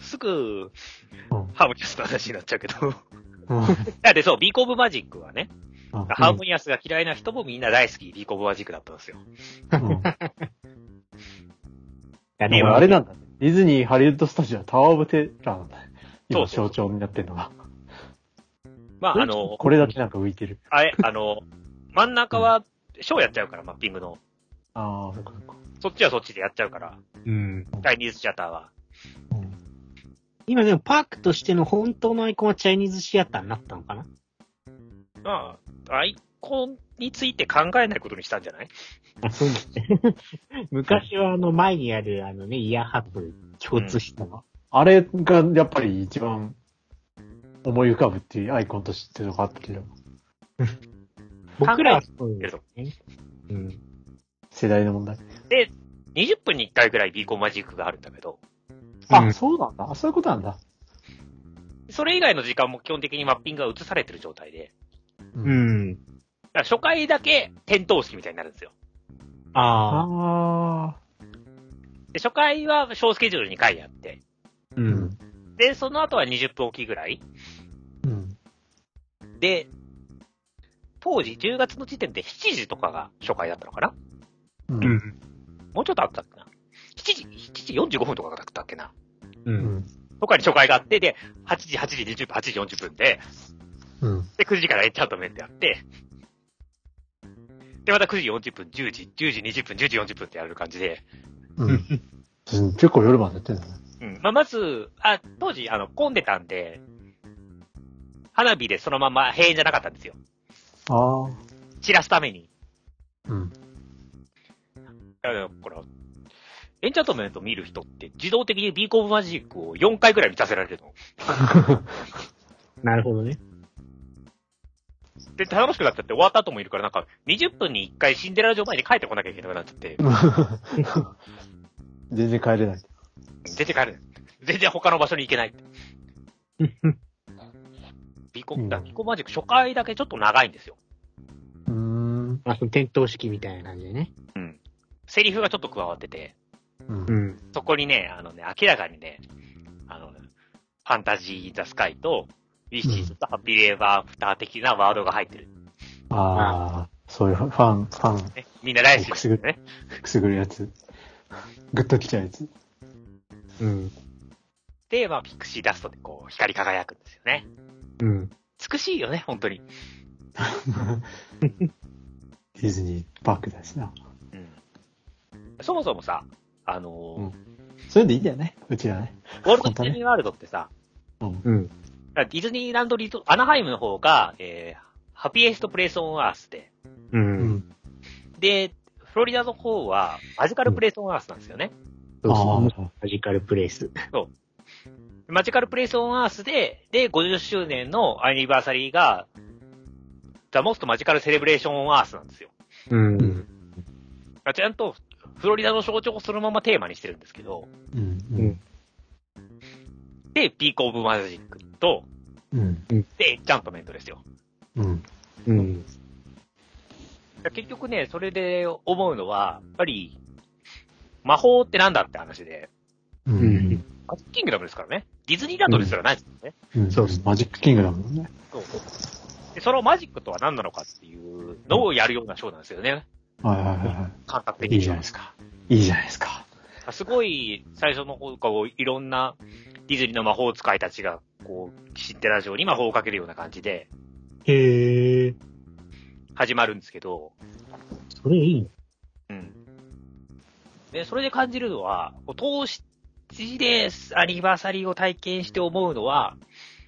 すぐ、うん Harmonious の話になっちゃうけど。うん。だってそう、 Beacon of Magic はね、うん Harmonious が嫌いな人もみんな大好き、 Beacon of Magic だったんですよ。うんやでもあれなんだね。ディズニーハリウッドスタジオはタワーオブテラーなんだね。今象徴になってるのが。まあ、あの、これだけなんか浮いてる。あれ、あの、真ん中は、ショーやっちゃうから、マッピングの。ああ、そっかそっか。そっちはそっちでやっちゃうから、うん。チャイニーズシアターは。うん今でもパークとしての本当のアイコンはチャイニーズシアターになったのかな？まあ、アイコンについて考えないことにしたんじゃない？昔はあの前にあるあのね、イヤーハット共通したの。あれがやっぱり一番思い浮かぶっていうアイコンとしてのがあったけど、僕らはそうですね。うん。世代の問題。20分に1回ぐらいビーコンマジックがあるんだけど、あ、うんそうなんだ。あ、そういうことなんだ。それ以外の時間も基本的にマッピングが映されてる状態で、う。うんん。だから初回だけ点灯式みたいになるんですよ。ああ。で、初回は小スケジュール2回やって、う。うんん。で、その後は20分おきぐらいうん。で、当時10月の時点で7時とかが初回だったのかな？う。うんん。もうちょっとあったっけな ?7 時、7時45分とかだったっけな？う。うんん。とかに初回があって、で、8時、8時20分、8時40分で、うん。で、9時からエンチャントメントやって、で、また9時40分、10時、10時20分、10時40分ってやる感じで、うん。うん結構夜までやってんだね。うん。まあ、まず、あ、当時、あの、混んでたんで、花火でそのまま閉園じゃなかったんですよ。ああ。散らすために。うん。だから、これ、エンチャントメント見る人って自動的にビーコブマジックを4回ぐらい見させられるの。なるほどね。で、楽しくなっちゃって終わった後もいるから、なんか、20分に1回シンデレラ城前に帰ってこなきゃいけなくなっちゃって、全然帰れない。出て帰る。全然他の場所に行けない。ビコ、うんだビコマジック初回だけちょっと長いんですよ。うーん。あ、その点灯式みたいな感じでね。うん。セリフがちょっと加わってて、うんう。ん。そこにね、あのね、明らかにね、あの、ファンタジー・ザ・スカイと、ウィッシーズとハッピー・バー・アフター的なワードが入ってる。ああ、そういうファン、ファン、ね、みんな大好きですよね。くすぐるやつ。グッときちゃうやつ。うん。で、まあ、ピクシーダストでこう、光り輝くんですよね。うん。美しいよね、本当に。ディズニーパークだしな。うん。そもそもさ、あのーうんそれでいいんだよね。うちはね。ウォルト・ディズニーワールドってさ、うん。うん。ディズニーランドリゾアナハイムの方が、えー、 Happiest Place on Earth で、う。うんん。で、フロリダの方は Magical Place on Earth なんですよね。そうあそう。あ、 Magical Place。 Magical Place on Earth で、で、50周年のアニバーサリーが、 The Most Magical Celebration on Earth なんですよ。う。うんん。ちゃんと、フロリダの象徴をそのままテーマにしてるんですけど、うん。で、ピーク・オブ・マジックと、うん。で、エンチャントメントですよ。うん。うん。結局ね、それで思うのは、やっぱり、魔法ってなんだって話で、ううんん。マジックキングダムですからね。ディズニーランドですらないですよね。うん。そうそうマジックキングだもんね。そうで、そのマジックとは何なのかっていうのをやるようなショーなんですよね。はいはいはいは感覚い。的にはいいじゃないですか。いいじゃないですか。すごい、最初の方からこういろんなディズニーの魔法使いたちが、こう、知ってラジオに魔法をかけるような感じでへえ。始まるんですけど、それいいね。うん。で、それで感じるのは、こう通しでアニバーサリーを体験して思うのは、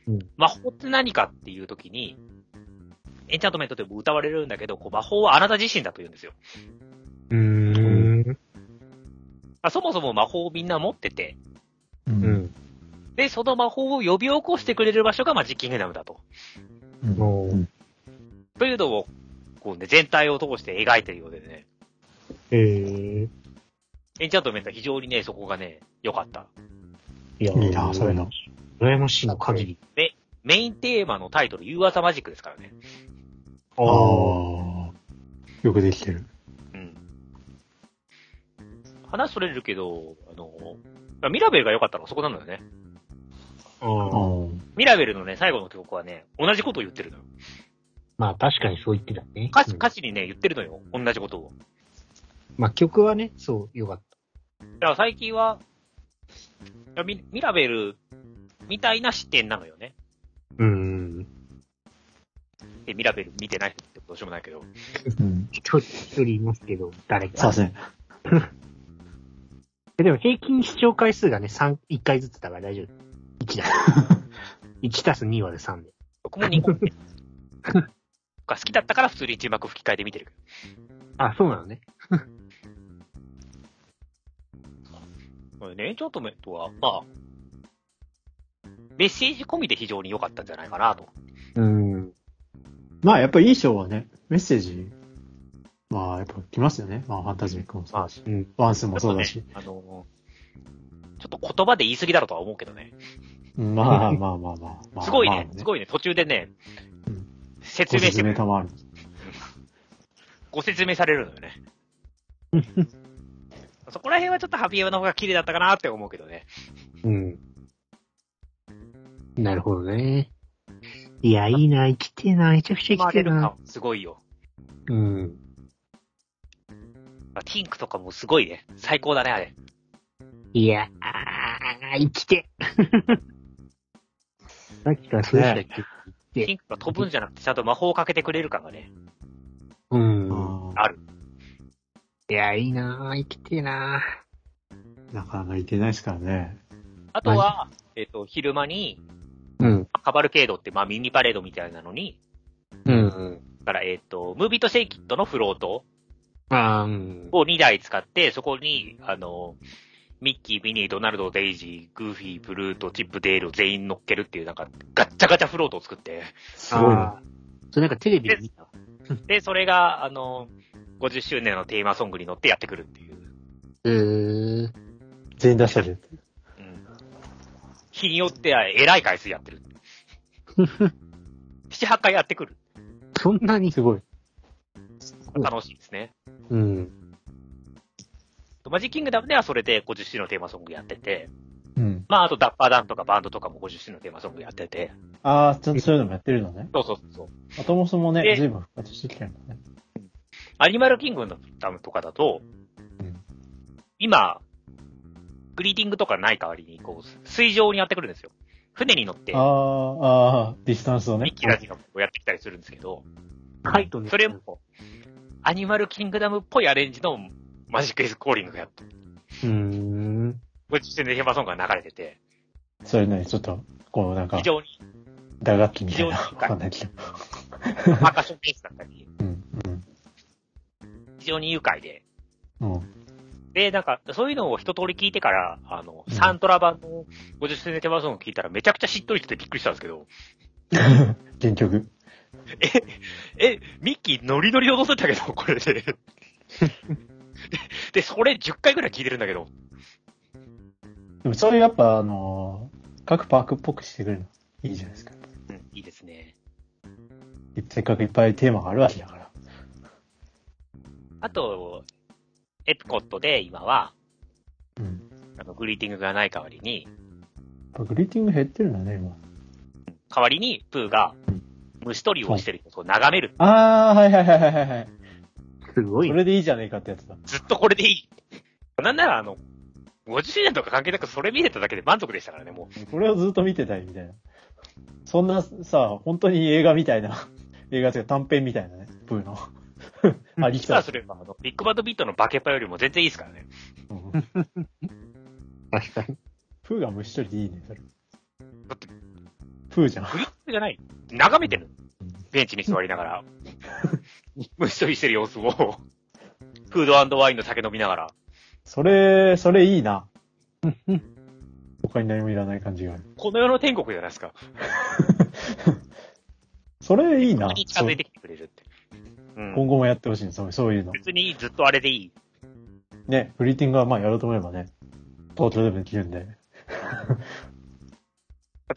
うん魔法って何かっていう時に、エンチャントメントでも歌われるんだけど、こう魔法はあなた自身だと言うんですよ。うーん。まあ、そもそも魔法をみんな持ってて、う。うんん。で、その魔法を呼び起こしてくれる場所がマジックキングダムだと。うん。というのを、こうね、全体を通して描いてるようでね、へえ。エンチャントメントは非常にね、そこがね、良かった。いやいいな、そういうの。。羨ましいの限り。メインテーマのタイトル、ユーアザマジックですからね。ああ。よくできてる。うん。話それるけど、あの、ミラベルが良かったのはそこなのよね。ミラベルのね、最後の曲はね、同じことを言ってるのよ。まあ確かにそう言ってたね。歌詞、うん歌詞にね、言ってるのよ。同じことを。まあ曲はね、そう、よかっだから最近は、いやミミラベルみたいな視点なのよね。た。うん。で、ミラベル見てない人ってどうしようもないけど。うん。一人、一人いますけど、誰か。さあせん。えでも平均視聴回数がね、三1回ずつだから大丈夫。1だ。1たす2割で3で。僕も日本でが好きだったから普通に字幕吹き替えで見てるけあ、そうなのね。ど。これね、エンチャントメントは、まあ、メッセージ込みで非常に良かったんじゃないかなと。うん。まあ、やっぱりいい賞はね、メッセージ、まあ、やっぱ来ますよね。まあ、ファンタジックもそうだし、うん。ワンスもそうだし。ね、あのちょっと言葉で言い過ぎだろうとは思うけどね。まあまあまあまあ。まあすごいね、まあすごいね、途中でねうん、説明してご説明たまある。ご説明されるのよね。そこら辺はちょっとハピエワの方が綺麗だったかなって思うけどね。うん。なるほどね。いや、いいな、生きてえな、めちゃくちゃ生きてえな。すごいよ。うん。ティンクとかもすごいね。最高だね、あれ。いやー、生きて。さっきからそうでしたっけ、ティンクが飛ぶんじゃなくて、ちゃんと魔法をかけてくれる感がね。うん。あある。いや、いいな生きてえなーなかなかいけないですからね。あとは、えっ、と、昼間に、うん。カバルケードって、まあ、ミニパレードみたいなのに、うん。だから、えっ、と、ムービートセイキットのフロート。を2台使って、そこに、あの、ミッキー、ミニー、ドナルド、デイジー、グーフィー、ブルート、チップ、デールを全員乗っけるっていう、なんか、ガッチャガチャフロートを作って、すごいね。あーそれなんかテレビで見た？で、それが、あの、50周年のテーマソングに乗ってやってくるっていう。うー。全員出したで。うん。日によっては、えらい回数やってる。7、8回やってくる。そんなに？すごい。うん楽しいですね。うん。マジックキングダムではそれで50周年のテーマソングやってて、うん。まあ、あとダッパーダンとかバンドとかも50周年のテーマソングやってて、ああ、ちゃんとそういうのもやってるのね。そうそうそう。あともそもねで、随分復活してきてるんだね。アニマルキングダムとかだと、うん今、グリーティングとかない代わりに、こう、水上にやってくるんですよ。船に乗ってあ、あ、ああ、ディスタンスをねミッ。キーラジがやってきたりするんですけど、カイトね。それも、アニマルキングダムっぽいアレンジのマジックエスコーリングがやって、うーん。ご自身でテーマソングが流れてて、それね、ちょっと、こうなんか非、常に、打楽器みたいな。非常に。パーカッションベースだったり、うん。非常に愉快で。うん。うん。で、なんか、そういうのを一通り聞いてから、あの、うんサントラ版の50周年テーマソング聞いたらめちゃくちゃしっとりしててびっくりしたんですけど、原曲。え、ミッキーノリノリ踊ってたけど、これで。で、それ10回ぐらい聞いてるんだけど、でもそういうやっぱあのー各パークっぽくしてくれるのいいじゃないですか。うん、いいですね。せっかくいっぱいテーマがあるわけだから。あと、エプコットで今は、うん。あの、グリーティングがない代わりに、グリーティング減ってるんだね、今。代わりにプーがうん虫取りをしてることを眺める。あー、はいはいはいはいはいはい。すごいそ。れでいいじゃねえかってやつだ。ずっとこれでいい。なんならあの、50周年とか関係なくそれ見れただけで満足でしたからね、もう。これをずっと見てたいみたいな。そんなさ、本当に映画みたいな、映画というか短編みたいなね、プーの。ありきた実はすれば、あの、ビッグバッドビートのバケパよりも全然いいですからね。うん確かに。プーが虫取りでいいね、それ。だって、プーじゃん。グリップじゃない。眺めてる。ベンチに座りながら。虫取りしてる様子を。フードワインの酒飲みながら。それ、それいいな。他に何もいらない感じがある。この世の天国じゃないですか。それいいな。に近づいてきてくれるって。うん。今後もやってほしいねそうそういうの。別にずっとあれでいい。ね、グリーティングはまあやろうと思えばね、東京でもできるんで。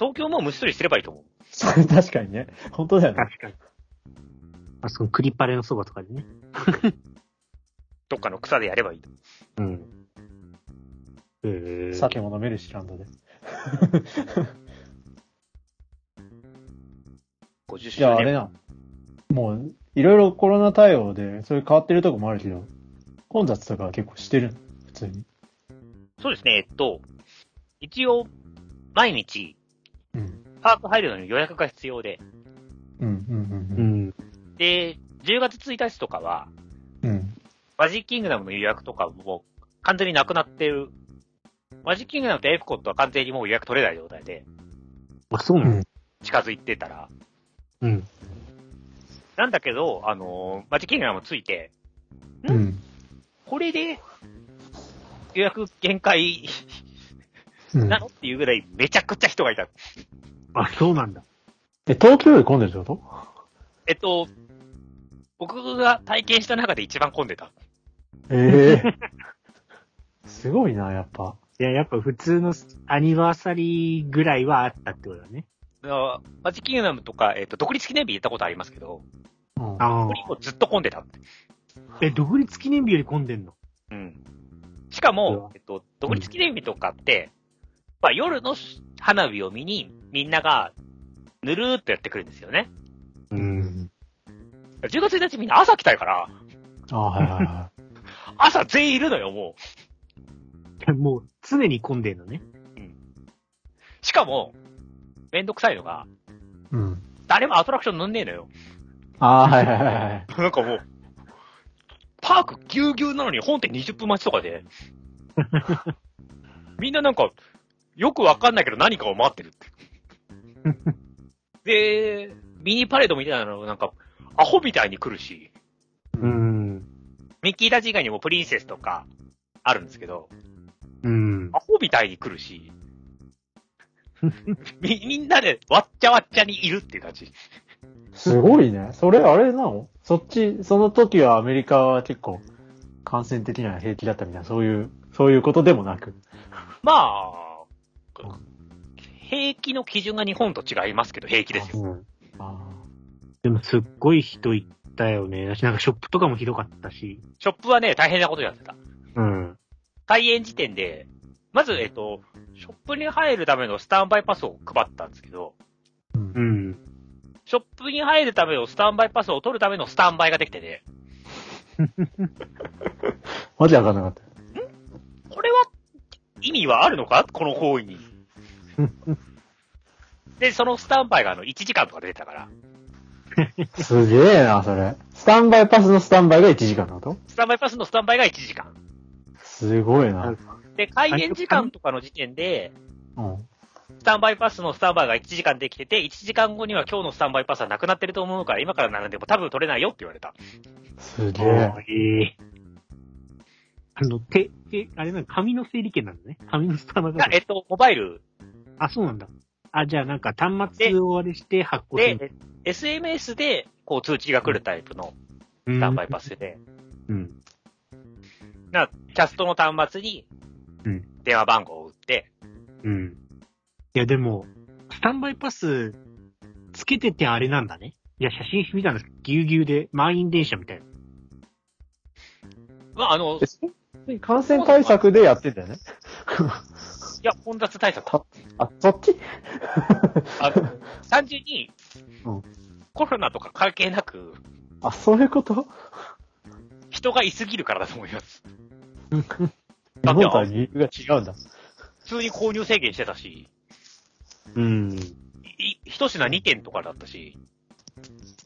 東京も虫取りすればいいと思う。そ れ確かにね。本当だよね。確かに。あそのクリパレのそばとかでね。どっかの草でやればいい。うん。えー、酒も飲めるし、ランドで。50周じゃああれ年。な。もう、いろいろコロナ対応で、そういう変わってるとこもあるけど、混雑とかは結構してるの？普通に。そうですね、えっと、一応、毎日、うん。パーク入るのに予約が必要で、うん、うん、ううん。ん。で、10月1日とかは、うん。マジックキングダムの予約とかもう完全になくなってる。マジックキングダムとエプコットは完全にもう予約取れない状態であ、そうなの？うん。近づいてたら。うん。なんだけど、あのーマジックキングダムついて、うん？これで予約限界うんなの？っていうぐらいめちゃくちゃ人がいた。あ、そうなんだ。え、東京より混んでるってこと？えっと、僕が体験した中で一番混んでた。ええすごいな、やっぱ。いや、やっぱ普通のアニバーサリーぐらいはあったってことだね。だからマジックキングダムとか、えっと、独立記念日行ったことありますけど、うん。あこれ以降ずっと混んでたって。え、独立記念日より混んでんの？うん。しかうもわ、えっと、独立記念日とかって、まあ夜の花火を見にみんながぬるーっとやってくるんですよね。う。うん10月1日みんな朝来たいから、あはいはいは朝全員いるのよ、ももう常に混んでんのね。う。しかも、めんどくさいのが、い。うん。誰もアトラクション乗んねえのよ。ああ、はいはいはいはい。なんかもう、パークぎゅうぎゅうなのに本店20分待ちとかで、みんななんか、よくわかんないけど何かを待ってるって。で、ミニパレードみたいなのなんか、アホみたいに来るし、うん。ミッキーたち以外にもプリンセスとかあるんですけど、うん。アホみたいに来るし、み、みんなでわっちゃわっちゃにいるっていう感じ。すごいね。それあれなの？そっち、その時はアメリカは結構感染的には平気だったみたいな、そういう、そういうことでもなく。まあ、平気の基準が日本と違いますけど平気ですよ。うん。あでもすっごい人いったよね。私なんかショップとかもひどかったし。ショップはね、大変なことやってた。うん。開園時点で、まず、えっと、ショップに入るためのスタンバイパスを配ったんですけど、ーうんうん。ショップに入るためのスタンバイパスを取るためのスタンバイができてね、マジわかんなかった。これは意味はあるのか？この行為に。で、そのスタンバイがあの1時間とか出てたから、すげえな、それ。スタンバイパスのスタンバイが1時間ってこと？スタンバイパスのスタンバイが1時間。すごいな。で、開園時間とかの時点で、うん。スタンバイパスのスタンバイが1時間できてて、1時間後には今日のスタンバイパスはなくなってると思うから、今から並んでも多分取れないよって言われた。すげえ。ええあの、手、手、あれなんか紙の整理券なんだね。紙のスタンバイいや、えっと、モバイルあ、そうなんだ。あ、じゃあなんか端末をあれして発行する。で、SMS で、こう通知が来るタイプのススタンバイパスで、うん。な、キャストの端末にうん、電話番号を打って、うん。いや、でも、スタンバイパス、つけててあれなんだね。いや、写真見たんですけど、ぎゅうぎゅうで、満員電車みたいな。まあ、あの、感染対策でやってんだよね。や、混雑対策。あ、そっち？あの、単純にうん、コロナとか関係なく、あ、そういうこと？人がいすぎるからだと思います。日本とは理由が違うんだ。普通に購入制限してたし、うん。い一品2点とかだったし、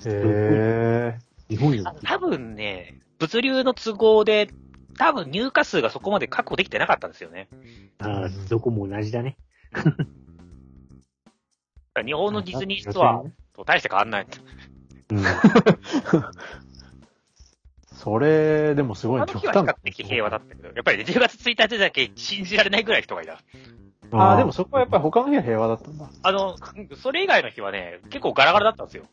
へ日本よ。多分ね、物流の都合で、多分入荷数がそこまで確保できてなかったんですよね。ああ、どこも同じだね。だから日本のディズニーストアと大して変わんない。うん。それ、でもすごいあの日は比較的平和だったけど、やっぱりね、10月1日だけ信じられないぐらい人がいた。ああ、でもそこはやっぱり他の日は平和だったんだ。あの、それ以外の日はね、結構ガラガラだったんですよ。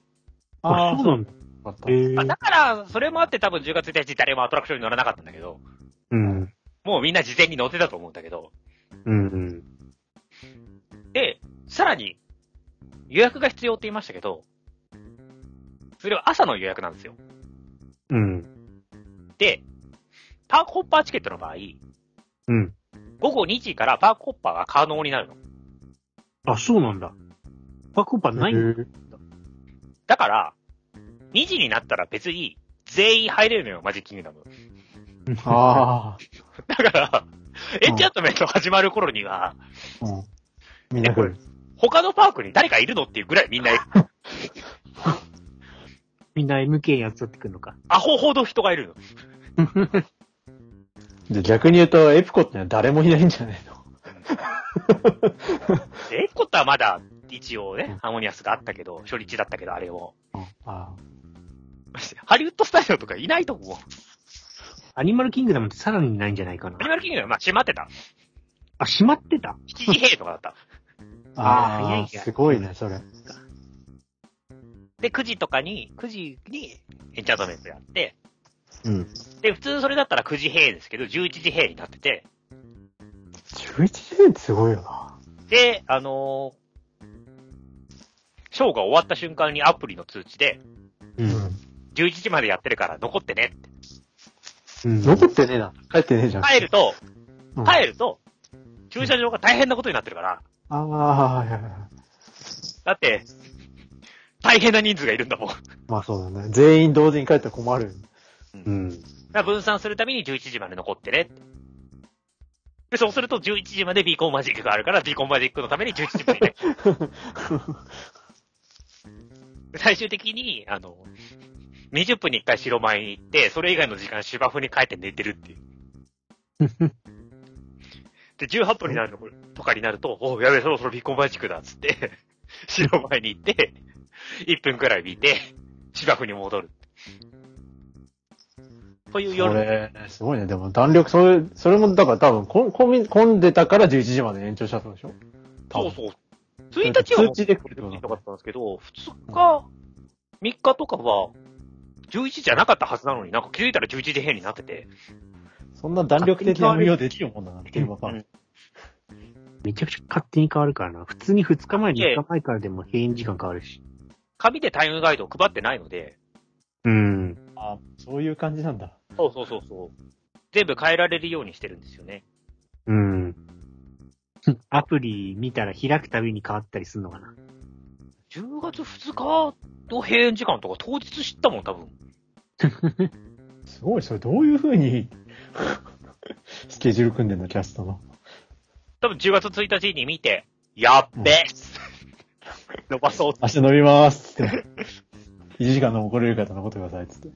あ、そうなんだ。だった。へえあだから、それもあって多分10月1日誰もアトラクションに乗らなかったんだけど、うん。もうみんな事前に乗ってたと思うんだけど、うんうん。で、さらに、予約が必要って言いましたけど、それは朝の予約なんですよ。うん。で、パークホッパーチケットの場合、うん。午後2時からパークホッパーが可能になるの。あ、そうなんだ。パコパないんだ。へだから、2時になったら別に全員入れるのよ、マジックキングダム。ーあだから、エンチャントメント始まる頃には、あ、うん。みんな来る。他のパークに誰かいるのっていうぐらいみんな、みんな MK やっちゃってくるのか。アホほど人がいるの。で逆に言うと、エプコってのは誰もいないんじゃないの？でエッコットはまだ、一応ね、ハーモニアスがあったけど、初日だったけど、あれを。あ ハリウッドスタジオとかいないと思う。アニマルキングダムってさらにいないんじゃないかなアニ。マルキングダムはまあ閉まってた。あ、閉まってた？7時閉とかだった。あー早いあー、すごいね、それ。で、9時とかに、9時にエンチャントメントやって、うん。で、普通それだったら9時閉ですけど、11時閉になってて、11時半ってすごいよな。で、あのーショーが終わった瞬間にアプリの通知で、うん。11時までやってるから残ってねって。うん。残ってねえな。帰ってねえじゃん。帰ると、うん帰ると、駐車場が大変なことになってるから、ああ、はいはいはい。だって、大変な人数がいるんだもん。だかまあそうだね。全員同時に帰ったら困る。うん。ら分散するために11時まで残ってねって。で、そうすると11時までビーコンマジックがあるから、ビーコンマジックのために11時までね。最終的に、あの、20分に1回白前に行って、それ以外の時間芝生に帰って寝てるっていう。で、18分になるのとかになると、おうやべえ、そろそろビーコンマジックだっつって、白前に行って、1分くらい見て、芝生に戻る。というそ夜。れ、すごいね。でも弾力、それ、それも、だから多分、混み混んでたから11時まで延長したってことでしょ？そうそう。1日は通知で来るとかったんですけど、2日、3日とかは、11時じゃなかったはずなのになんか気づいたら11時編になってて、そんな弾力的な運用できるもんだな、テーマパーク。めちゃくちゃ勝手に変わるからな。普通に2日前、3日前からでも閉園時間変わるし。紙でタイムガイドを配ってないので、うん。あそういう感じなんだ。そうそうそうそう。全部変えられるようにしてるんですよね。うん。アプリ見たら開くたびに変わったりするのかな。10月2日？の閉園時間とか当日知ったもん、多分。すごい、それどういう風に、スケジュール組んでんの、キャストの。多分10月1日に見て、やっべえ、伸ばそう明日伸びまーすって。1時間でも来れる方残ってください、つって。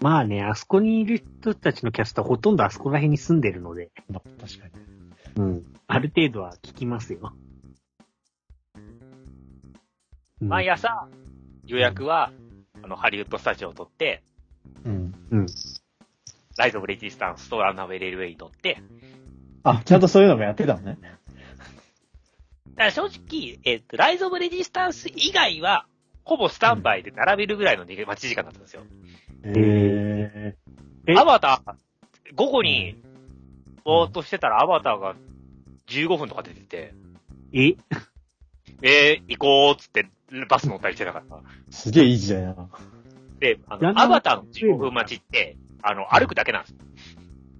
まあね、あそこにいる人たちのキャストはほとんどあそこら辺に住んでるので、まあ、確かに。うん。ある程度は聞きますよ。毎朝、予約は、あの、ハリウッドスタジオを取って、うん。ライズ・オブ・レジスタンスとランナーウェイ・レールウェイに乗って、あ、ちゃんとそういうのもやってたのね。だから正直、えっ、と、ライズ・オブ・レジスタンス以外は、ほぼスタンバイで並べるぐらいの待ち時間だったんですよ。へえアバター、午後に、ぼーっとしてたらアバターが15分とか出てて、え？えー、行こうっつってバス乗ったりしてたから。ー。すげえいい時代だな。で、あの、アバターの15分待ちって、あの、歩くだけなんです。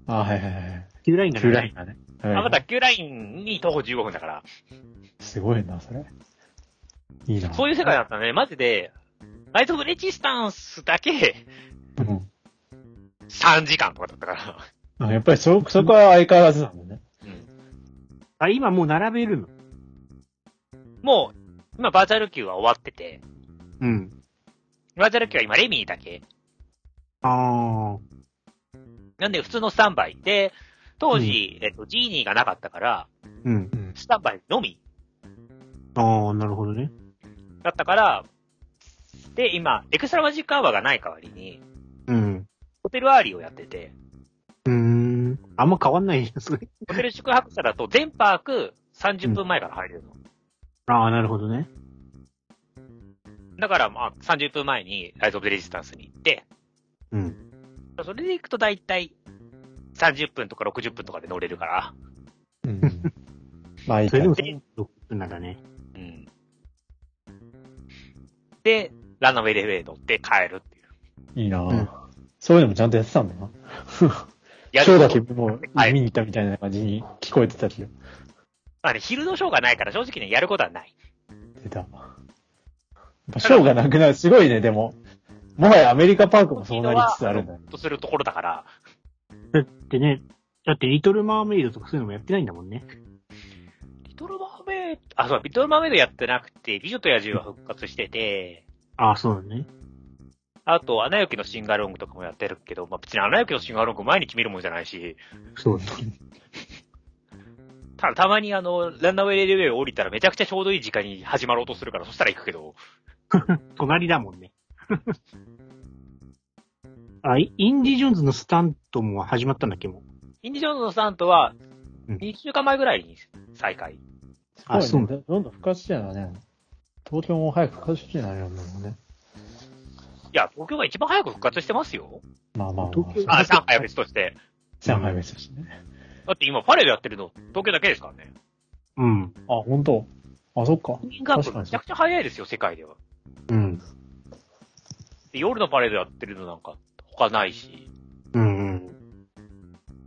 あ、はいはいはい。Q ラインが旧ラインがね。はいアバター9ラインに徒歩15分だから、すごいな、それ。いいな。そういう世界だったね。マジで、ライト・オブ・レジスタンスだけうん3時間とかだったから。あやっぱりそ、そこは相変わらずなんだね。うん。あ、今もう並べるのもう、今バーチャル級は終わってて、うん。バーチャル級は今レミーだけ。あなんで普通のスタンバイで、当時、えっと、ジーニーがなかったから、ー。うん。うん。スタンバイのみああ、なるほどね。だったから、で、今、エクストラマジックアワーがない代わりに、うん。ホテルアーリーをやってて、うーん。あんま変わんないじゃん、すごい。ホテル宿泊者だと全パーク30分前から入れるの。ああ、なるほどね。だから、まあ、30分前にライズ・オブ・レジスタンスに行って、うん。それで行くと大体30分とか60分とかで乗れるから、うん。まあいいかそれでも6分なんだね。うん。で、ランナーウェイレウェイ乗って帰るっていう。いいな、うんそういうのもちゃんとやってたんだな。やショーだるけもうはい見に行ったみたいな感じに聞こえてたけど。まあね、昼のショーがないから正直ね、やることはない。出た。やっぱショーがなくなる。すごいね、でも。もはやアメリカパークもそうなりつつあるんだね。とするところだから、だってね、だってリトルマーメイドとかそういうのもやってないんだもんね。リトルマーメイド、あ、そう、リトルマーメイドやってなくて、美女と野獣は復活してて、ああ、そうだね。あと、アナ雪のシンガロングとかもやってるけど、まあ、別にアナ雪のシンガロング毎日見るもんじゃないし、そうだね。たたまにあの、ランナーウェイレベル降りたらめちゃくちゃちょうどいい時間に始まろうとするから、そしたら行くけど、隣だもんね。あ、イインディ・ジョーンズのスタントも始まったんだっけもう？インディ・ジョーンズのスタントはうん、2週間前ぐらいに再開。あそうすごいね。どんどん復活してるのね。東京も早く復活してないよもうね。いや、東京が一番早く復活してますよ。まあまあまあ。東京あ、上海は別として。上海別だしね。だって今パレードやってるの、東京だけですからね。うん。あ、本当あ、そっか。ウィングアップ確かにめちゃくちゃ早いですよ、世界では。うん。で夜のパレードやってるのなんか他ないし。うんうん。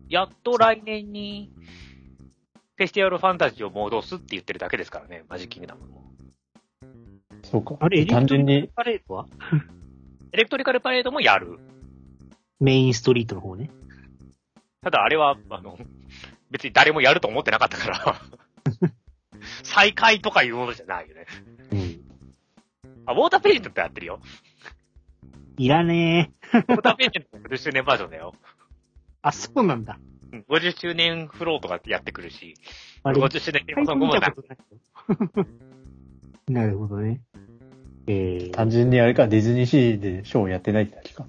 やっと来年に、フェスティバルファンタジーを戻すって言ってるだけですからね、マジックキングダムも。そうか。あれ、エレクト単純に、リカルパレードは？エレクトリカルパレードもやる。メインストリートの方ね。ただあれは、あの、別に誰もやると思ってなかったから、再開とかいうものじゃないよね。うん。あ、ウォーターペイントってやってるよ。いらねえ。ウォーターペイントの50周年バージョンだよ。あ、そうなんだ。うん50周年フローとかってやってくるし、あれ、50周年テーマ最近ソングもな見たことなるほどね。えー、単純にあれか、ディズニーシーでショーをやってないってだけか。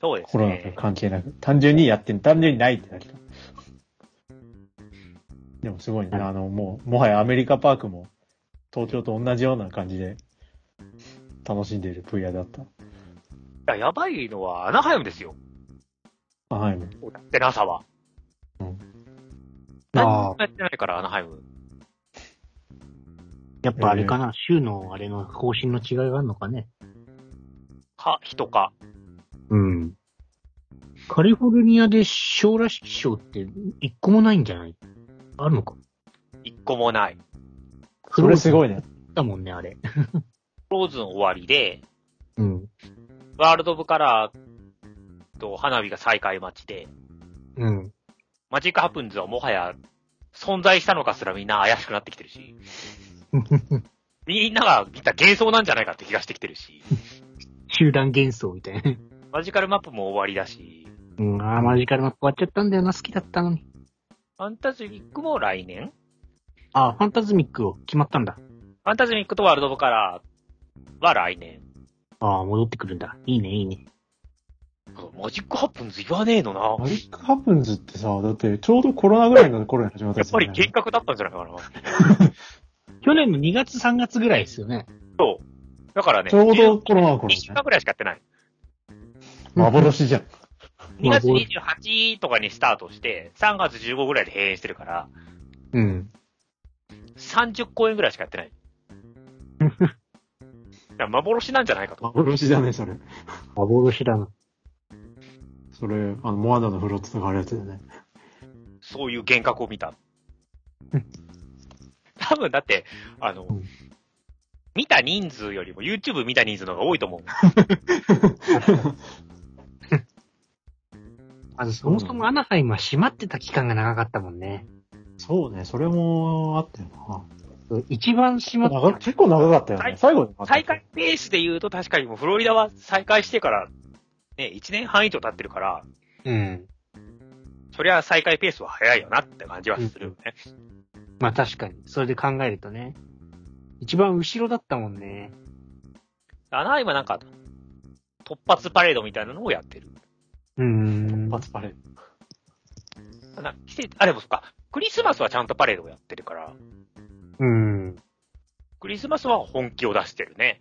そうですコロナとね。関係なく。単純にやってん、単純にないってだけか。でもすごいね。あの、もう、もはやアメリカパークも、東京と同じような感じで、楽しんでいる VR だった。いや、やばいのはアナハイムですよ。あ、はい。で、NASA は。うん。何あもやってないから、アナハイム。やっぱあれかな、州のあれの方針の違いがあるのかね。か、人か。うん。カリフォルニアでショーらしきショーって一個もないんじゃない？あるのか？一個もない。それすごいね。だもんね、あれ。ローズの終わりで、うん。ワールド・オブ・カラーと花火が再開待ちで、うん。マジック・ハプンズはもはや存在したのかすらみんな怪しくなってきてるし、みんなが見た幻想なんじゃないかって気がしてきてるし、集団幻想みたいな。マジカルマップも終わりだし、うん、あーマジカルマップ終わっちゃったんだよな、好きだったのに。ファンタズミックも来年？あーファンタズミックを決まったんだ。ファンタズミックとワールド・オブ・カラーは来年。ああ、戻ってくるんだ。いいね、いいね。マジックハップンズ言わねえのな。マジックハプンズってさ、だってちょうどコロナぐらいの頃に始まったやっぱりね幻覚だったんじゃないかな。去年の2月3月ぐらいですよね。そう。だからね、ちょうどコロナの頃1週間ぐらいしかやってない。幻じゃん。2月28とかにスタートして、3月15ぐらいで閉園してるから、うん。30公演ぐらいしかやってない。だから幻なんじゃないかと。幻だね、それ。幻だな。それ、あの、モアナのフロットとかあるやつだよね。そういう幻覚を見た。多分だって、あの、うん見た人数よりも YouTube 見た人数の方が多いと思う。あの、そもそもアナハイムは閉まってた期間が長かったもんね。そうね、それもあったよ一番閉まな。っ長結構長かったよ再ね。最後に再開ペースで言うと確かにもうフロリダは再開してから、ね、1年半以上経ってるから、うん。そりゃ再開ペースは早いよなって感じはするよね。まあ確かに。それで考えるとね。一番後ろだったもんね。アナハイムはなんか、突発パレードみたいなのをやってる。うーん。一発パレード。な季節、あ、でもそっか、クリスマスはちゃんとパレードをやってるから、うん。クリスマスは本気を出してるね。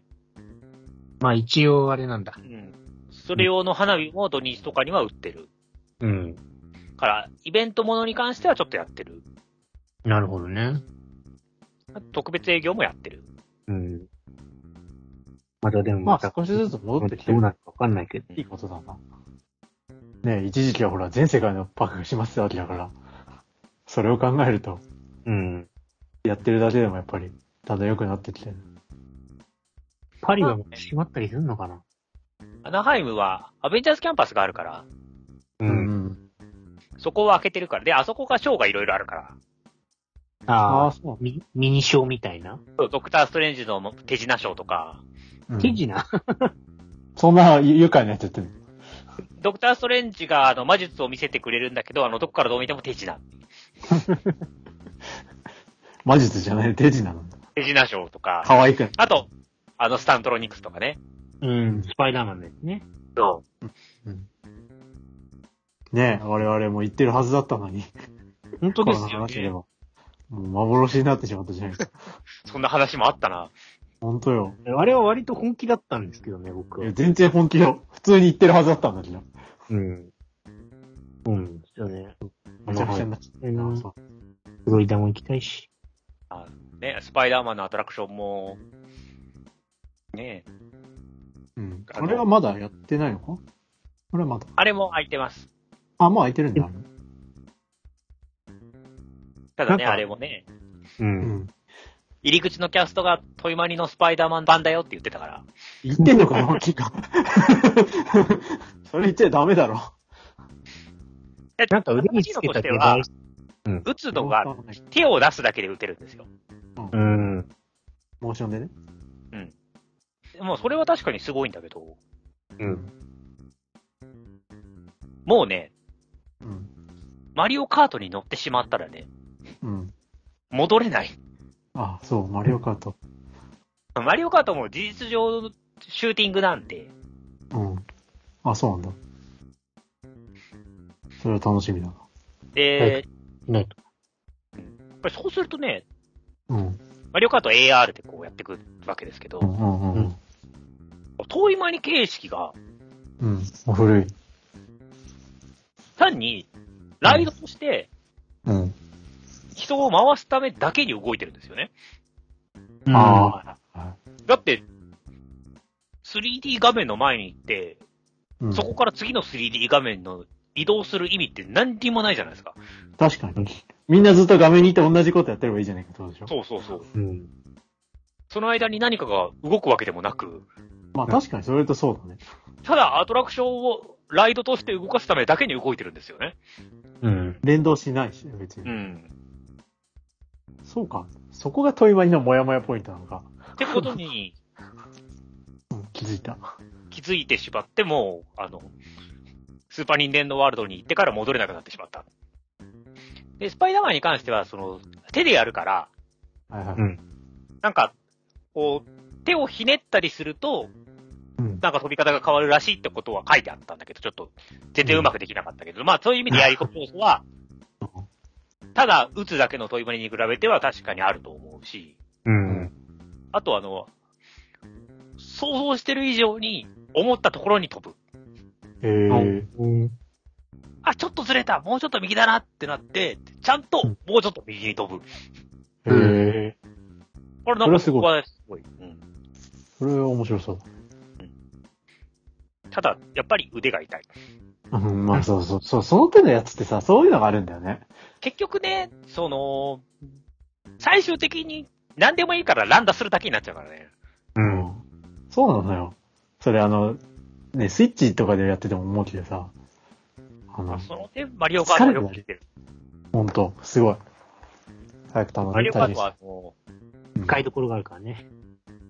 まあ一応あれなんだ。うん。それ用の花火も土日とかには売ってる。うん。から、イベントものに関してはちょっとやってる。なるほどね。特別営業もやってる。うん。まだでもまあた少しずつ戻ってきてる。どうなるかわかんないけど。いいことだな。ね一時期はほら、全世界のパックが閉まってたわけだから、それを考えると、うん。やってるだけでもやっぱり、だんだん良くなってきてる。パリはもう閉まったりするのかな？アナハイムはアベンジャーズキャンパスがあるから、う。うんん。そこを開けてるから。で、あそこがショーがいろいろあるから。あああ、あ、そう。ミニショーみたいな？そうドクターストレンジの手品ショーとか、うん手品？そんな愉快なやつやってる。ドクターストレンジがあの魔術を見せてくれるんだけど、あの、どこからどう見ても手品。魔術じゃない、手品なんだ。手品ショーとか、可愛く。あと、あの、スタントロニクスとかね。うん。スパイダーマンですね。そね我々も言ってるはずだったのに。本当ですよね。の話でも。もう幻になってしまったじゃないですか。う。そんな話もあったな。本当よ。あれは割と本気だったんですけどね、僕は。いや全然本気よ。普通に言ってるはずだったんだけど。うん。うん。ですよね。めちゃくちゃになっちゃったな。フロリダも行きたいし。ね、スパイダーマンのアトラクションも、ねうん。あれはまだやってないの？かあれはまだ。あれも空いてます。あ、もう空いてるんだ。ただね、なんかあれもね、う。うんん。入り口のキャストがトイマニのスパイダーマン版だよって言ってたから。言ってんのかな、大きいか。それ言っちゃダメだろ。なんか腕につけたけど、話打つのが手を出すだけで打てるんですよ。うん。モーションでね。もうそれは確かにすごいんだけど、うん。もうね、うん。マリオカートに乗ってしまったらね、うん。戻れない。あ、そう、マリオカート。マリオカートも事実上のシューティングなんで、うん。あ、そうなんだ。それは楽しみだな。で、ね。やっぱりそうするとね、うん。マリオカート AR でこうやっていくわけですけどう、んうんうん。遠いマニ形式がうん。古い。単にライドとしてうん。人を回すためだけに動いてるんですよね。ああ。だって、3D 画面の前に行って、うんそこから次の 3D 画面の移動する意味って何にもないじゃないですか。確かに。みんなずっと画面にいて同じことやってればいいじゃないかってことでしょ。そうそうそう。うん。その間に何かが動くわけでもなく、まあ確かにそれとそうだね。ただアトラクションをライドとして動かすためだけに動いてるんですよね。うん。連動しないし、別に。うん。そうか。そこが問いマニのモヤモヤポイントなのか。ってことに うん、気づいた。気づいてしまっても、あの、スーパーニンテンドーワールドに行ってから戻れなくなってしまった。で、スパイダーマンに関しては、その、手でやるから、はいはい。うんなんか、こう、手をひねったりすると、うん。なんか飛び方が変わるらしいってことは書いてあったんだけど、ちょっと、全然うまくできなかったけど、まあそういう意味でやり込み要素は、ただ、打つだけの問い針に比べては確かにあると思うし、うん。あとあの、想像してる以上に思ったところに飛ぶ。へえ。うん。あ、ちょっとずれたもうちょっと右だなってなって、ちゃんともうちょっと右に飛ぶ。へえ。これなんかすごいすごい。うん。それは面白そうただ、やっぱり腕が痛い。だ。うん、まあそうそう。そう、その手のやつってさ、そういうのがあるんだよね。結局ね、その、最終的に何でもいいからランダするだけになっちゃうからね。うん。そうなのよ。それあの、ね、スイッチとかでやってても思うけどさ、あの、その点、マリオカートはよく知ってる。ほんと、すごい。早く楽マリオカートしは、あの、い。深いところがあるからね。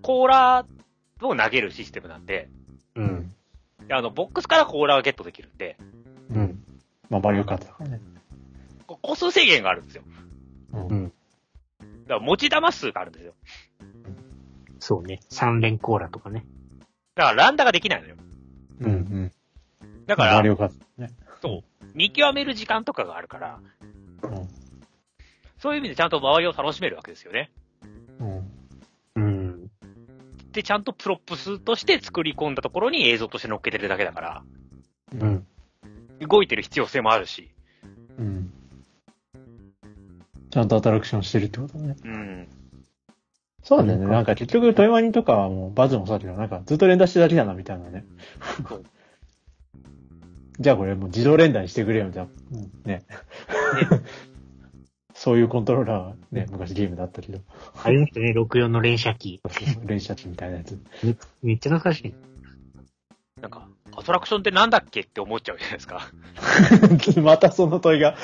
コーラを投げるシステムなんで、う。うんあの、ボックスからコーラがゲットできるんで、うん。まあ、マリオカートだからね。こ個数制限があるんですよ。うんうん。だから持ち玉数があるんですよ。そうね。三連コーラとかね。だからランダができないのよ。うん。うん。だから、マリオカートね。そう、見極める時間とかがあるから、うん。そういう意味でちゃんと周りを楽しめるわけですよね。で、ちゃんとプロップスとして作り込んだところに映像として乗っけてるだけだから、うん。動いてる必要性もあるし、うん。ちゃんとアトラクションしてるってことね。うん。そうなんだよね。なんか結局、トイマニとかはもうバズもそうだけど、なんかずっと連打してるだけだな、みたいなね。じゃあこれもう自動連打にしてくれよ、みたいな。うんね。そういうコントローラーはね、昔ゲームだったけど、ありましたね、64の 連射機。連射機みたいなやつ。めめっちゃ懐かしい。なんか、アトラクションってなんだっけって思っちゃうじゃないですか。またその問いが。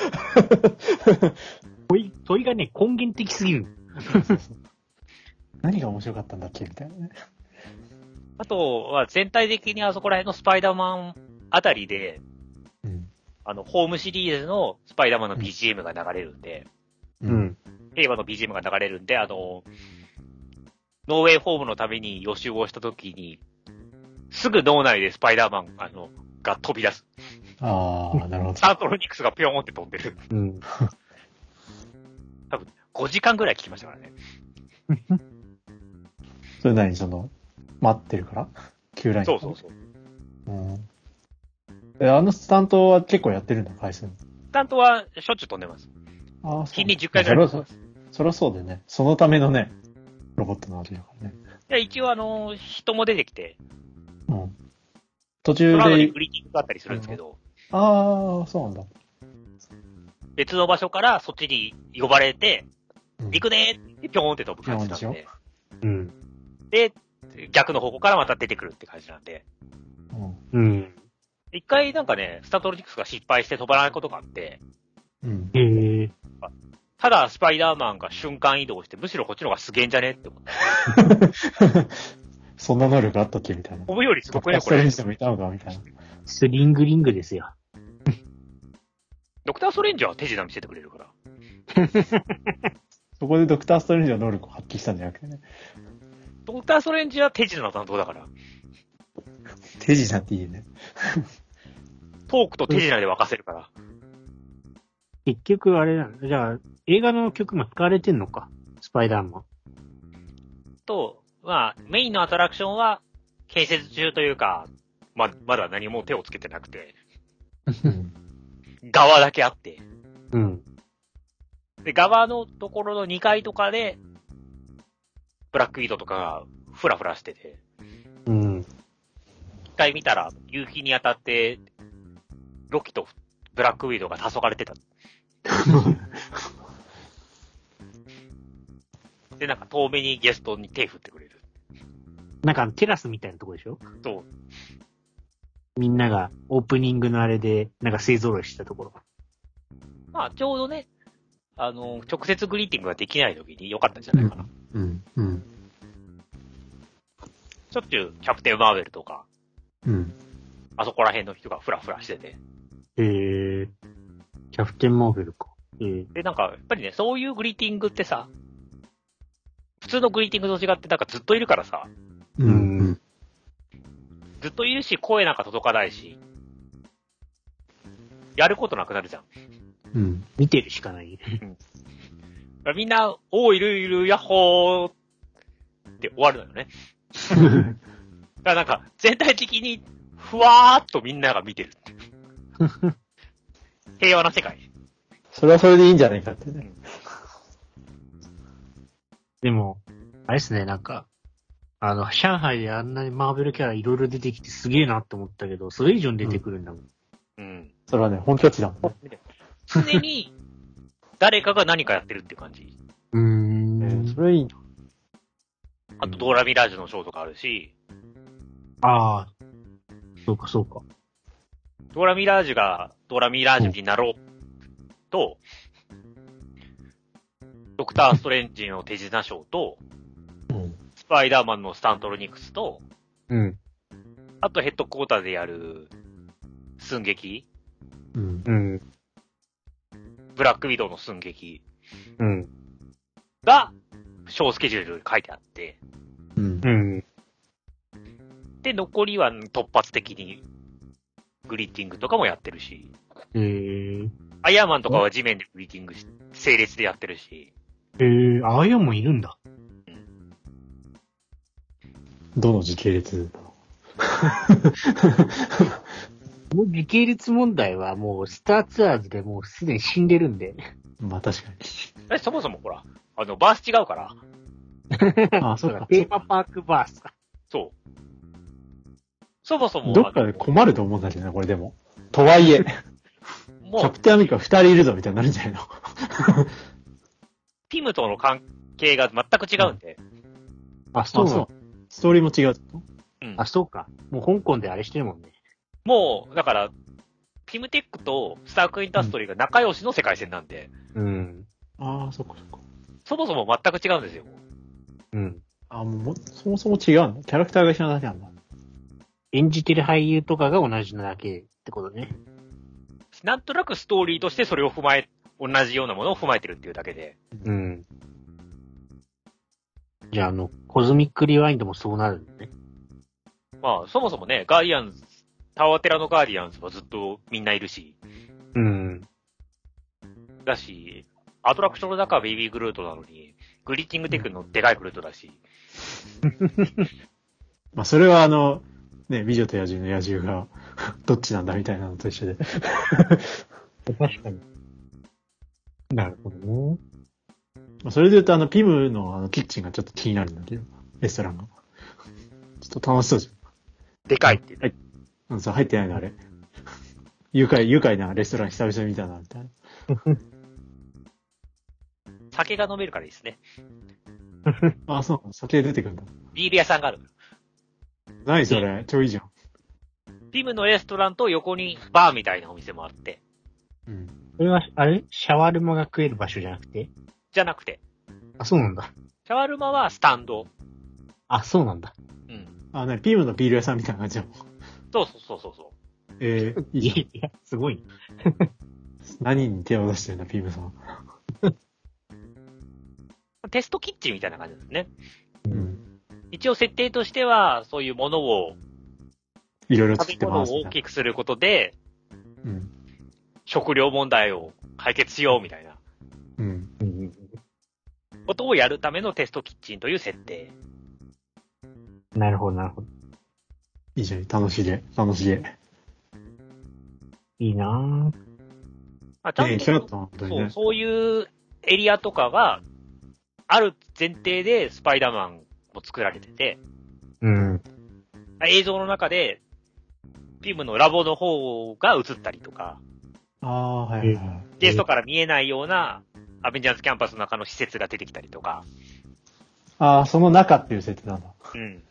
問い、問いがね、根源的すぎる。何が面白かったんだっけみたいなね。あとは全体的にあそこら辺のスパイダーマンあたりで、うん。あの、ホームシリーズのスパイダーマンの BGM が流れるんで、う。うん。平和の BGM が流れるんで、あの、ノーウェイホームのために予習をしたときに、すぐ脳内でスパイダーマン、あの、が飛び出す。ああ、なるほど。サートロニクスがピョーンって飛んでる。うん。5時間ぐらい聞きましたからね。それ何その、待ってるから？旧ライン。そうそうそう。うん。え、あのスタントは結構やってるんだ、回数。担当はしょっちゅう飛んでます。ああ、日に10回ぐらい飛んでます。そりゃそうだよね。そのためのね、ロボットなわけだからね。で、一応あの、人も出てきて、うん。途中でトラウドにグ、リーティングがあったりするんですけど、ああ、そうなんだ。別の場所からそっちに呼ばれて、うん行くねーってピョーンって飛ぶ感じなんで、うん。で、逆の方向からまた出てくるって感じなんで、うん。うん。一回なんかね、スタトロニクスが失敗して飛ばないことがあって、うん。ただスパイダーマンが瞬間移動して、むしろこっちの方がすげえんじゃねって思って。そんな能力あったっけみたいな。飛ぶよりすごくね、ドクタースこれ。トレンジでもいたのかみたいな。スリングリングですよ。ドクターストレンジは手品見せてくれるから。そこでドクターストレンジの能力を発揮したんじゃなくてね。ドクターストレンジは手品の担当だから、手品っていいね。トークと手品で沸かせるから。結局あれなんだ。じゃあ、映画の曲も使われてんのか？スパイダーマン。と、まあ、メインのアトラクションは、建設中というか、ま、まだ何も手をつけてなくて、うん。側だけあって、うん。で、側のところの2階とかで、ブラックウィードとかがフラフラしてて、うん。一回見たら、夕日に当たって、ロキとブラックウィードが黄昏れてた。で、なんか遠目にゲストに手振ってくれる。なんかテラスみたいなとこでしょ？そう。みんながオープニングのあれで、なんか勢揃いしたところ。まあ、ちょうどね、あの、直接グリーティングができない時に良かったんじゃないかな。うん。うん。しょっちゅうキャプテンマーベルとか、うん。あそこら辺の人がフラフラしてて。へえ。キャプテンマーベルか。ええ。で、なんか、やっぱりね、そういうグリーティングってさ、普通のグリーティングと違ってなんかずっといるからさ、うん。うん。ずっといるし、声なんか届かないし、やることなくなるじゃん。うん。見てるしかない。だからみんな、おー、いるいる、ヤッホーって終わるのよね。だからなんか、全体的に、ふわーっとみんなが見てるって。平和な世界。それはそれでいいんじゃないかってね。でも、あれですね、なんか、あの、上海であんなにマーベルキャラいろいろ出てきてすげえなって思ったけど、それ以上に出てくるんだもん。うん。それはね、本拠地だもんね。常に、誰かが何かやってるって感じ。うーん。えーそれいいな。あと、ドーラミラージュのショーとかあるし、ああ。そうか、そうか。ドーラミラージュがドーラミラージュになろうと、ドクターストレンジの手品ショーと、うん。スパイダーマンのスタントロニクスと、うん。あとヘッドクォーターでやる寸劇、うん。うん。ブラックウィドウの寸劇うん。が、ショースケジュールに書いてあって、うんう。ん。で、残りは突発的に、グリッティングとかもやってるし、えー。アイアンマンとかは地面でグリッティングし、整列でやってるし、えー、ああいうのもいるんだ。どの時系列もう時系列問題はもうスターツアーズでもうすでに死んでるんで。まあ確かえそもそもほら、あの、バース違うから、に。あ、そうか。テーマパークバースか。そう。そもそも、どっかで困ると思うんだけどね、これでも。とはいえ、もうキャプ、テンアメリカ二人いるぞみたいになるんじゃないの？ピムとの関係が全く違うんで、あ、そうそう。ストーリーも違う。うんあ、そうか。もう香港であれしてるもんね。もう、だから、ピムテックとスタークインダストリーが仲良しの世界線なんで、うん。ああ、そっかそっか。そもそも全く違うんですよ。うん。あもう、そもそも違うんだ。キャラクターが一緒なだけなんだ。演じてる俳優とかが同じなだけってことね。なんとなくストーリーとしてそれを踏まえ、同じようなものを踏まえてるっていうだけで、うん。じゃあ、あの、コズミックリワインドもそうなるんだね。まあ、そもそもね、ガーディアンズ、タワーテラのガーディアンズはずっとみんないるし、うん。だし、アトラクションの中はベイビーグルートなのに、グリッティングテックのでかいグルートだし、まあそれはあの、ね、美女と野獣の野獣が、どっちなんだみたいなのと一緒で。確かに。なるほどね。まあそれで言うとあの、ピムのあの、キッチンがちょっと気になるんだけど、レストランが。ちょっと楽しそうじでかいっていう。ゃん。うん、そう、入ってないのあれ。愉快、愉快なレストラン久々に見たな、みたいな。酒が飲めるからいいですね。あ、そう、酒出てくるんだ。ビール屋さんがある。何それ、超いいじゃん。ピムのレストランと横にバーみたいなお店もあって、うん。これは、あれ？シャワルマが食える場所じゃなくて？じゃなくて、あ、そうなんだ。シャワルマはスタンド。あ、そうなんだ。うん。あ、ね、ピムのビール屋さんみたいな感じだもん。そうそうそうそうそえー、いい。いや、すごい。何に手を出してるんだ、ピムさん。う。テストキッチンみたいな感じですね。うん。一応設定としては、そういうものを、いろいろ作食べ物をってますみたい大きくすることで、な。うん。食料問題を解決しようみたいなうん。うん。ことをやるためのテストキッチンという設定。なるほど、なるほど。いいじゃん、楽しげ、楽しげ。いいなぁ。まあ、ちゃねんと、本当にねそう、。そういうエリアとかが、ある前提でスパイダーマンも作られてて、うん。映像の中で、ピムのラボの方が映ったりとか、ああ、はいはいはい。ゲストから見えないような、アベンジャーズキャンパスの中の施設が出てきたりとか、ああ、その中っていう設定なんだ。うん。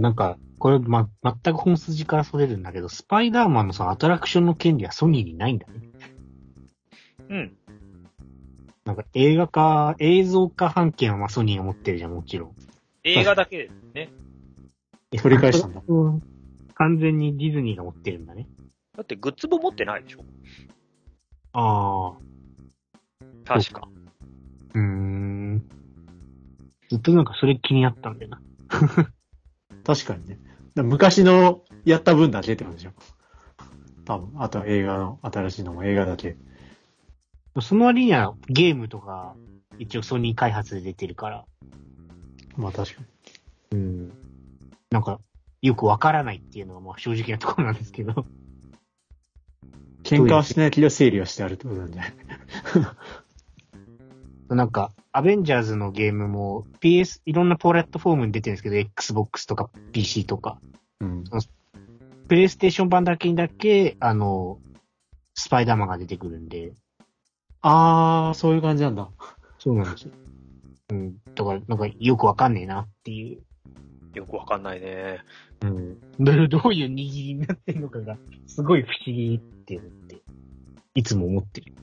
なんか、これ、ま、全く本筋からそれるんだけど、スパイダーマンのさ、アトラクションの権利はソニーにないんだね。うん。なんか映画化、映像化版権はまあソニーが持ってるじゃん、もちろん。映画だけですね。取り返したんだ。うん。完全にディズニーが持ってるんだね。だってグッズも持ってないでしょああ。確か。うーん。ずっとなんかそれ気になったんだよな。確かにね。だ昔のやった分だけってことでしょ。多分。あとは映画の、新しいのも映画だけ。その割にはゲームとか、一応ソニー開発で出てるから、まあ確かに。うん。なんか、よくわからないっていうのがまあ正直なところなんですけど。喧嘩はしないけど整理はしてあるってことなんじゃない？なんか、アベンジャーズのゲームも PS、いろんなプラットフォームに出てるんですけど、Xbox とか PC とか、うん。プレイステーション版だけにだけ、あの、スパイダーマンが出てくるんで、あー、そういう感じなんだ。そうなんですよ。うん。だから、なんかよくわかんねえなっていう。よくわかんないね。うん。どどういう握りになってんのかが、すごい不思議って思って、いつも思ってる。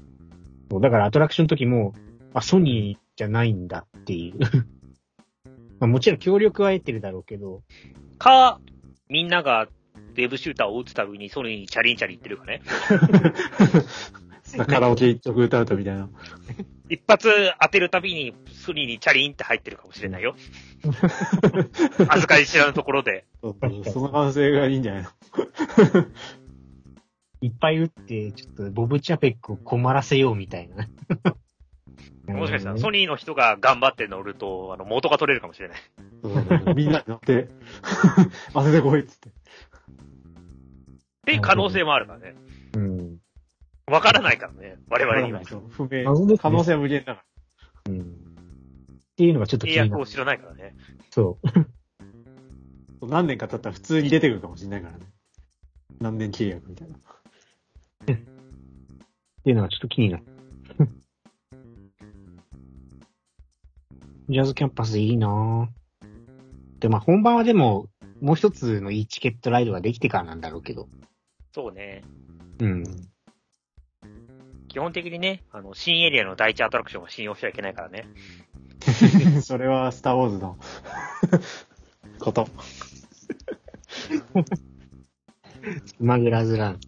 そうだからアトラクションの時も、あ、ソニーじゃないんだっていう。まあもちろん協力は得てるだろうけど、か、みんながウェブシューターを打つたびにソニーにチャリンチャリン言ってるかね。カラオケ一曲歌うとみたいな。一発当てるたびにソニーにチャリンって入ってるかもしれないよ。預かり知らぬところで。そうそうその反省がいいんじゃないの？いっぱい打って、ちょっとボブ・チャペックを困らせようみたいな。もしかしたらソニーの人が頑張って乗ると、あの、元が取れるかもしれない。みんなで乗って、当ててこいっつって。っていう可能性もあるからね。うん。わからないからね。我々には。そう不明。可能性は無限だかうん。っていうのがちょっと気契になる。約を知らないからね。そう。ら。何年か経ったら普通に出てくるかもしれないからね。何年契約みたいな。っていうのがちょっと気になる。ジャズキャンパスいいなぁ。で、まあ本番はでも、もう一つのいいチケットライドができてからなんだろうけど。そうね。うん。基本的にね、あの、新エリアの第一アトラクションは信用しちゃいけないからね。それはスターウォーズの こと。スマグラーズラン。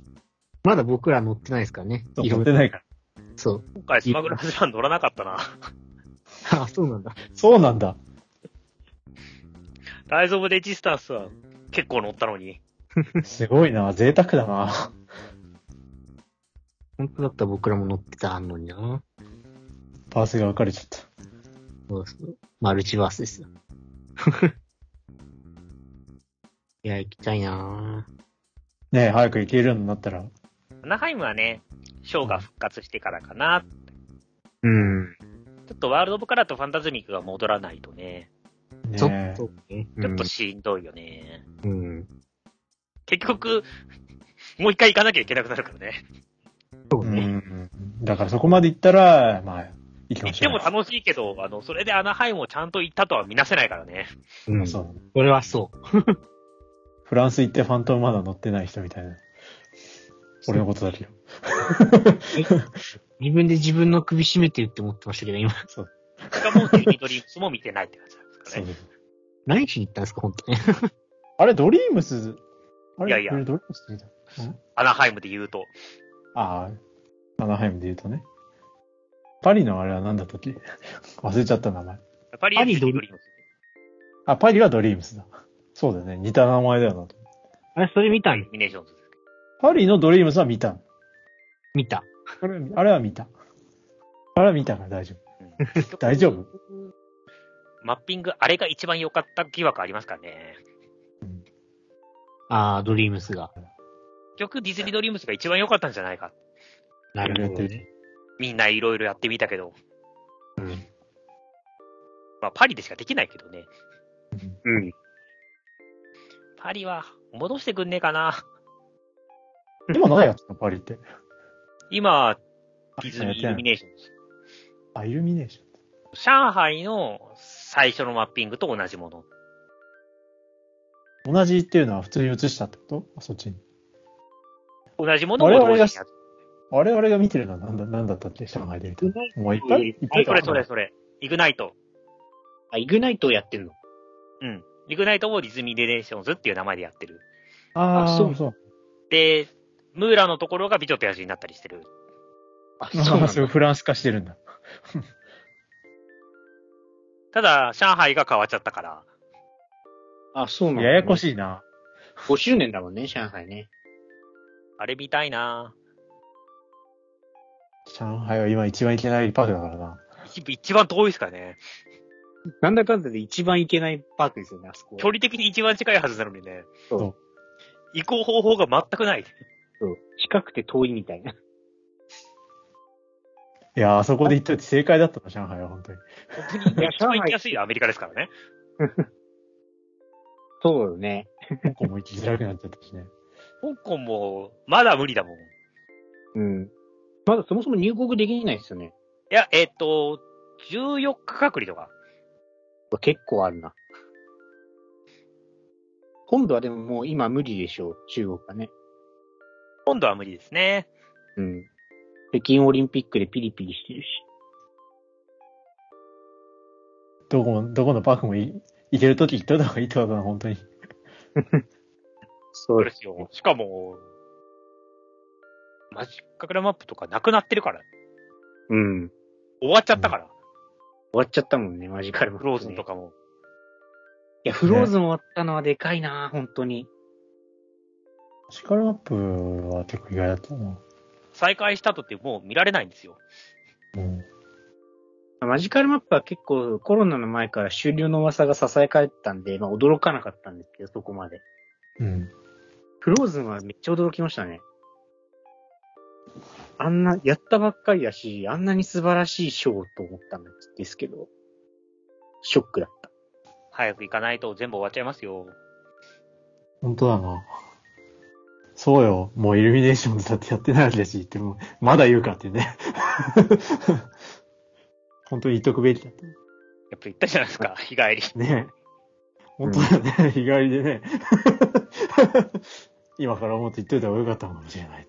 まだ僕ら乗ってないですからね。乗ってないから。そう。今回スマグラズラン乗らなかったな。あ、そうなんだ。そうなんだ。ライズオブレジスタンスは結構乗ったのに。すごいな。贅沢だな。本当だったら僕らも乗ってたのにな。パースが分かれちゃった。そうそう。マルチバースですよ。いや、行きたいなぁ。ねえ、早く行けるようになったら。アナハイムはね、ショーが復活してからかな。うん。ちょっとワールド・オブ・カラーとファンタズミックが戻らないとね、ちょっねえ。とね。ちょっとしんどいよね。うん。うん。結局、もう一回行かなきゃいけなくなるからね。うそうね。ん。だからそこまで行ったら、まあ、いいか行っもしてれない。も楽しいけど、あの、それでアナハイムをちゃんと行ったとは見なせないからね。うん。そう。それはそう。フランス行ってファントムまだ乗ってない人みたいな。俺のことだけど。自分で自分の首絞めてるって思ってましたけど、今。そうディズニードリームスも見てないって感じなんですかそうね。何しに行ったんですか、本当に。あれ、ドリームス、あれ？いやいやドリームスアナハイムで言うと。ああ、アナハイムで言うとね。パリのあれは何だったっけ忘れちゃった名前。やっぱりディズニードリームス。あ、パリはドリームスだ。そうだよね。似た名前だよなと。あれ、それ見たん？ミネーションズパリのドリームスは見た。見た。あれあれは見た。あれは見たから大丈夫。大丈夫？マッピング、あれが一番良かった疑惑ありますからね。あー、ドリームスが。結局ディズニードリームスが一番良かったんじゃないか。なるほどね。みんないろいろやってみたけど。うん。まあ、パリでしかできないけどね。うん。パリは戻してくんねえかな。今何やってんのパリって。今、ディズニーイルミネーションです。あ、イルミネーション。上海の最初のマッピングと同じもの。同じっていうのは普通に映したってこと？あそっちに。同じものを我々が同時にやる。我々が見てるのは何だ、何だったっけ上海で見たの。もういっぱいいっぱいそれそれそれ。イグナイト。あ、イグナイトをやってんの？うん。イグナイトをディズニーレレーションズっていう名前でやってる。ああ、あそうそう。で、ムーラのところが美女と野獣になったりしてる。あ、そうなんだ。フランス化してるんだ。た ただ、上海が変わっちゃったから。あ、そうなんだ、ややこい。しいな。5周年だもんね、上海ね。あれ見たいな上海は今一番行けないパークだからな。一一番遠いですからね。なんだかんだで一番行けないパークですよね、あそこ。距離的に一番近いはずなのにね。そう移行方法が全くない。そう。近くて遠いみたいな。いや、あそこで行っといて正解だったの、上海は本当に。本当にいや一番行きやすいアメリカですからね。そうよね。香港も行きづらくなっちゃったしね。香港も、まだ無理だもん。いうん。まだそもそも入国できないですよね。や、えっ、と、14日隔離とか。結構あるな。今度はでももう今無理でしょう、中国はね。今度は無理ですね。うん。北京オリンピックでピリピリしてるし。どこも、どこのパークもい行けるとき行っといた方がいいってことだな、本当に。そそうですよ。しかも、マジックグラマップとかなくなってるから。うん。終わっちゃったから。終わっちゃったもんね、マジカルマップねフローズンとかも。いや、フローズン終わったのはでかいな、本当に。シカルマップは結構意外だったな。再開したとってもう見られないんですよ。うん。マジカルマップは結構コロナの前から終了の噂が囁かれてたんで、まあ驚かなかったんですけど、そこまで。うん。フローズンはめっちゃ驚きましたね。あんな、やったばっかりだし、あんなに素晴らしいショーと思ったんですけど、ショックだった。早く行かないと全部終わっちゃいますよ。本当だな。そうよ。もうイルミネーションズだってやってないわけだし、ってもう、まだ言うかってね。本当に言っとくべきだった。やっぱ言ったじゃないですか、日帰り。ね本当だね。日帰りでね。今から思って言っといた方がよかったのかもしれない。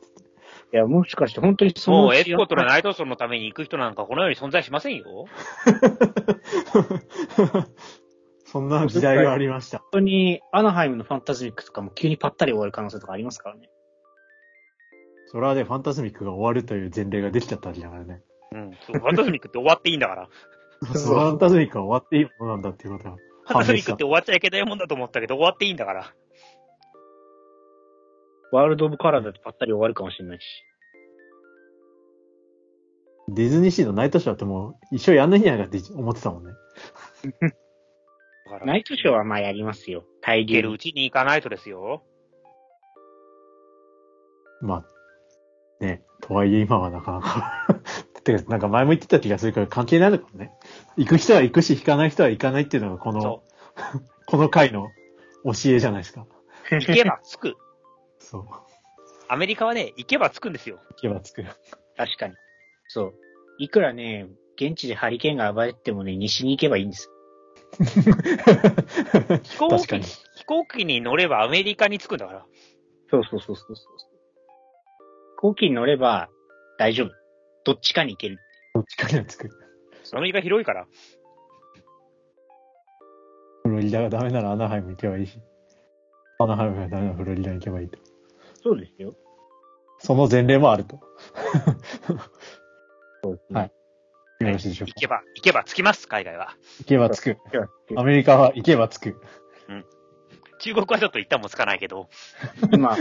いや、もしかして本当にそのもうエスコとのナイトソンのために行く人なんかこの世に存在しませんよ。そんな時代がありました。本当にアナハイムのファンタズミックとかも急にパッタリ終わる可能性とかありますからね。それはね、ファンタズミックが終わるという前例ができちゃったわけだからね。うん。そうファンタズミックって終わっていいんだから。そうファンタズミックが終わっていいものなんだっていうことはファンタズミック。ったて終わっちゃいけないもんだと思ったけど、終わっていいんだから。ワールド・オブ・カラーだってパッタリ終わるかもしれないし。ディズニーシーのナイトショーってもう一生やんないんじゃないかって思ってたもんね。ナイトショーはまあやりますよ。大行ける流うちに行かないとですよ。まあ、ね、とはいえ今はなかなか。てか、なんか前も言ってた気がするから関係ないのかもね。行く人は行くし、行かない人は行かないっていうのがこのそ、この回の教えじゃないですか。う。行けば着く。そう。アメリカはね、行けば着くんですよ。行けばつく。確かに。そう。いくらね、現地でハリケーンが暴れてもね、西に行けばいいんです。飛行機。飛行機に乗ればアメリカに着くんだから。そうそうそうそうそう。飛行機に乗れば大丈夫。どっちかに行ける。どっちかにはつく。アメリカ広いから。フロリダがダメならアナハイム行けばいいし。アナハイムがダメならフロリダに行けばいいと。そうですよ。その前例もあると。そうですね。はいよろしいでしょうか。行けば、行けば着きます、海外は。行けばつく。アメリカは行けばつく。中国はちょっと行ったもんつかないけど。今、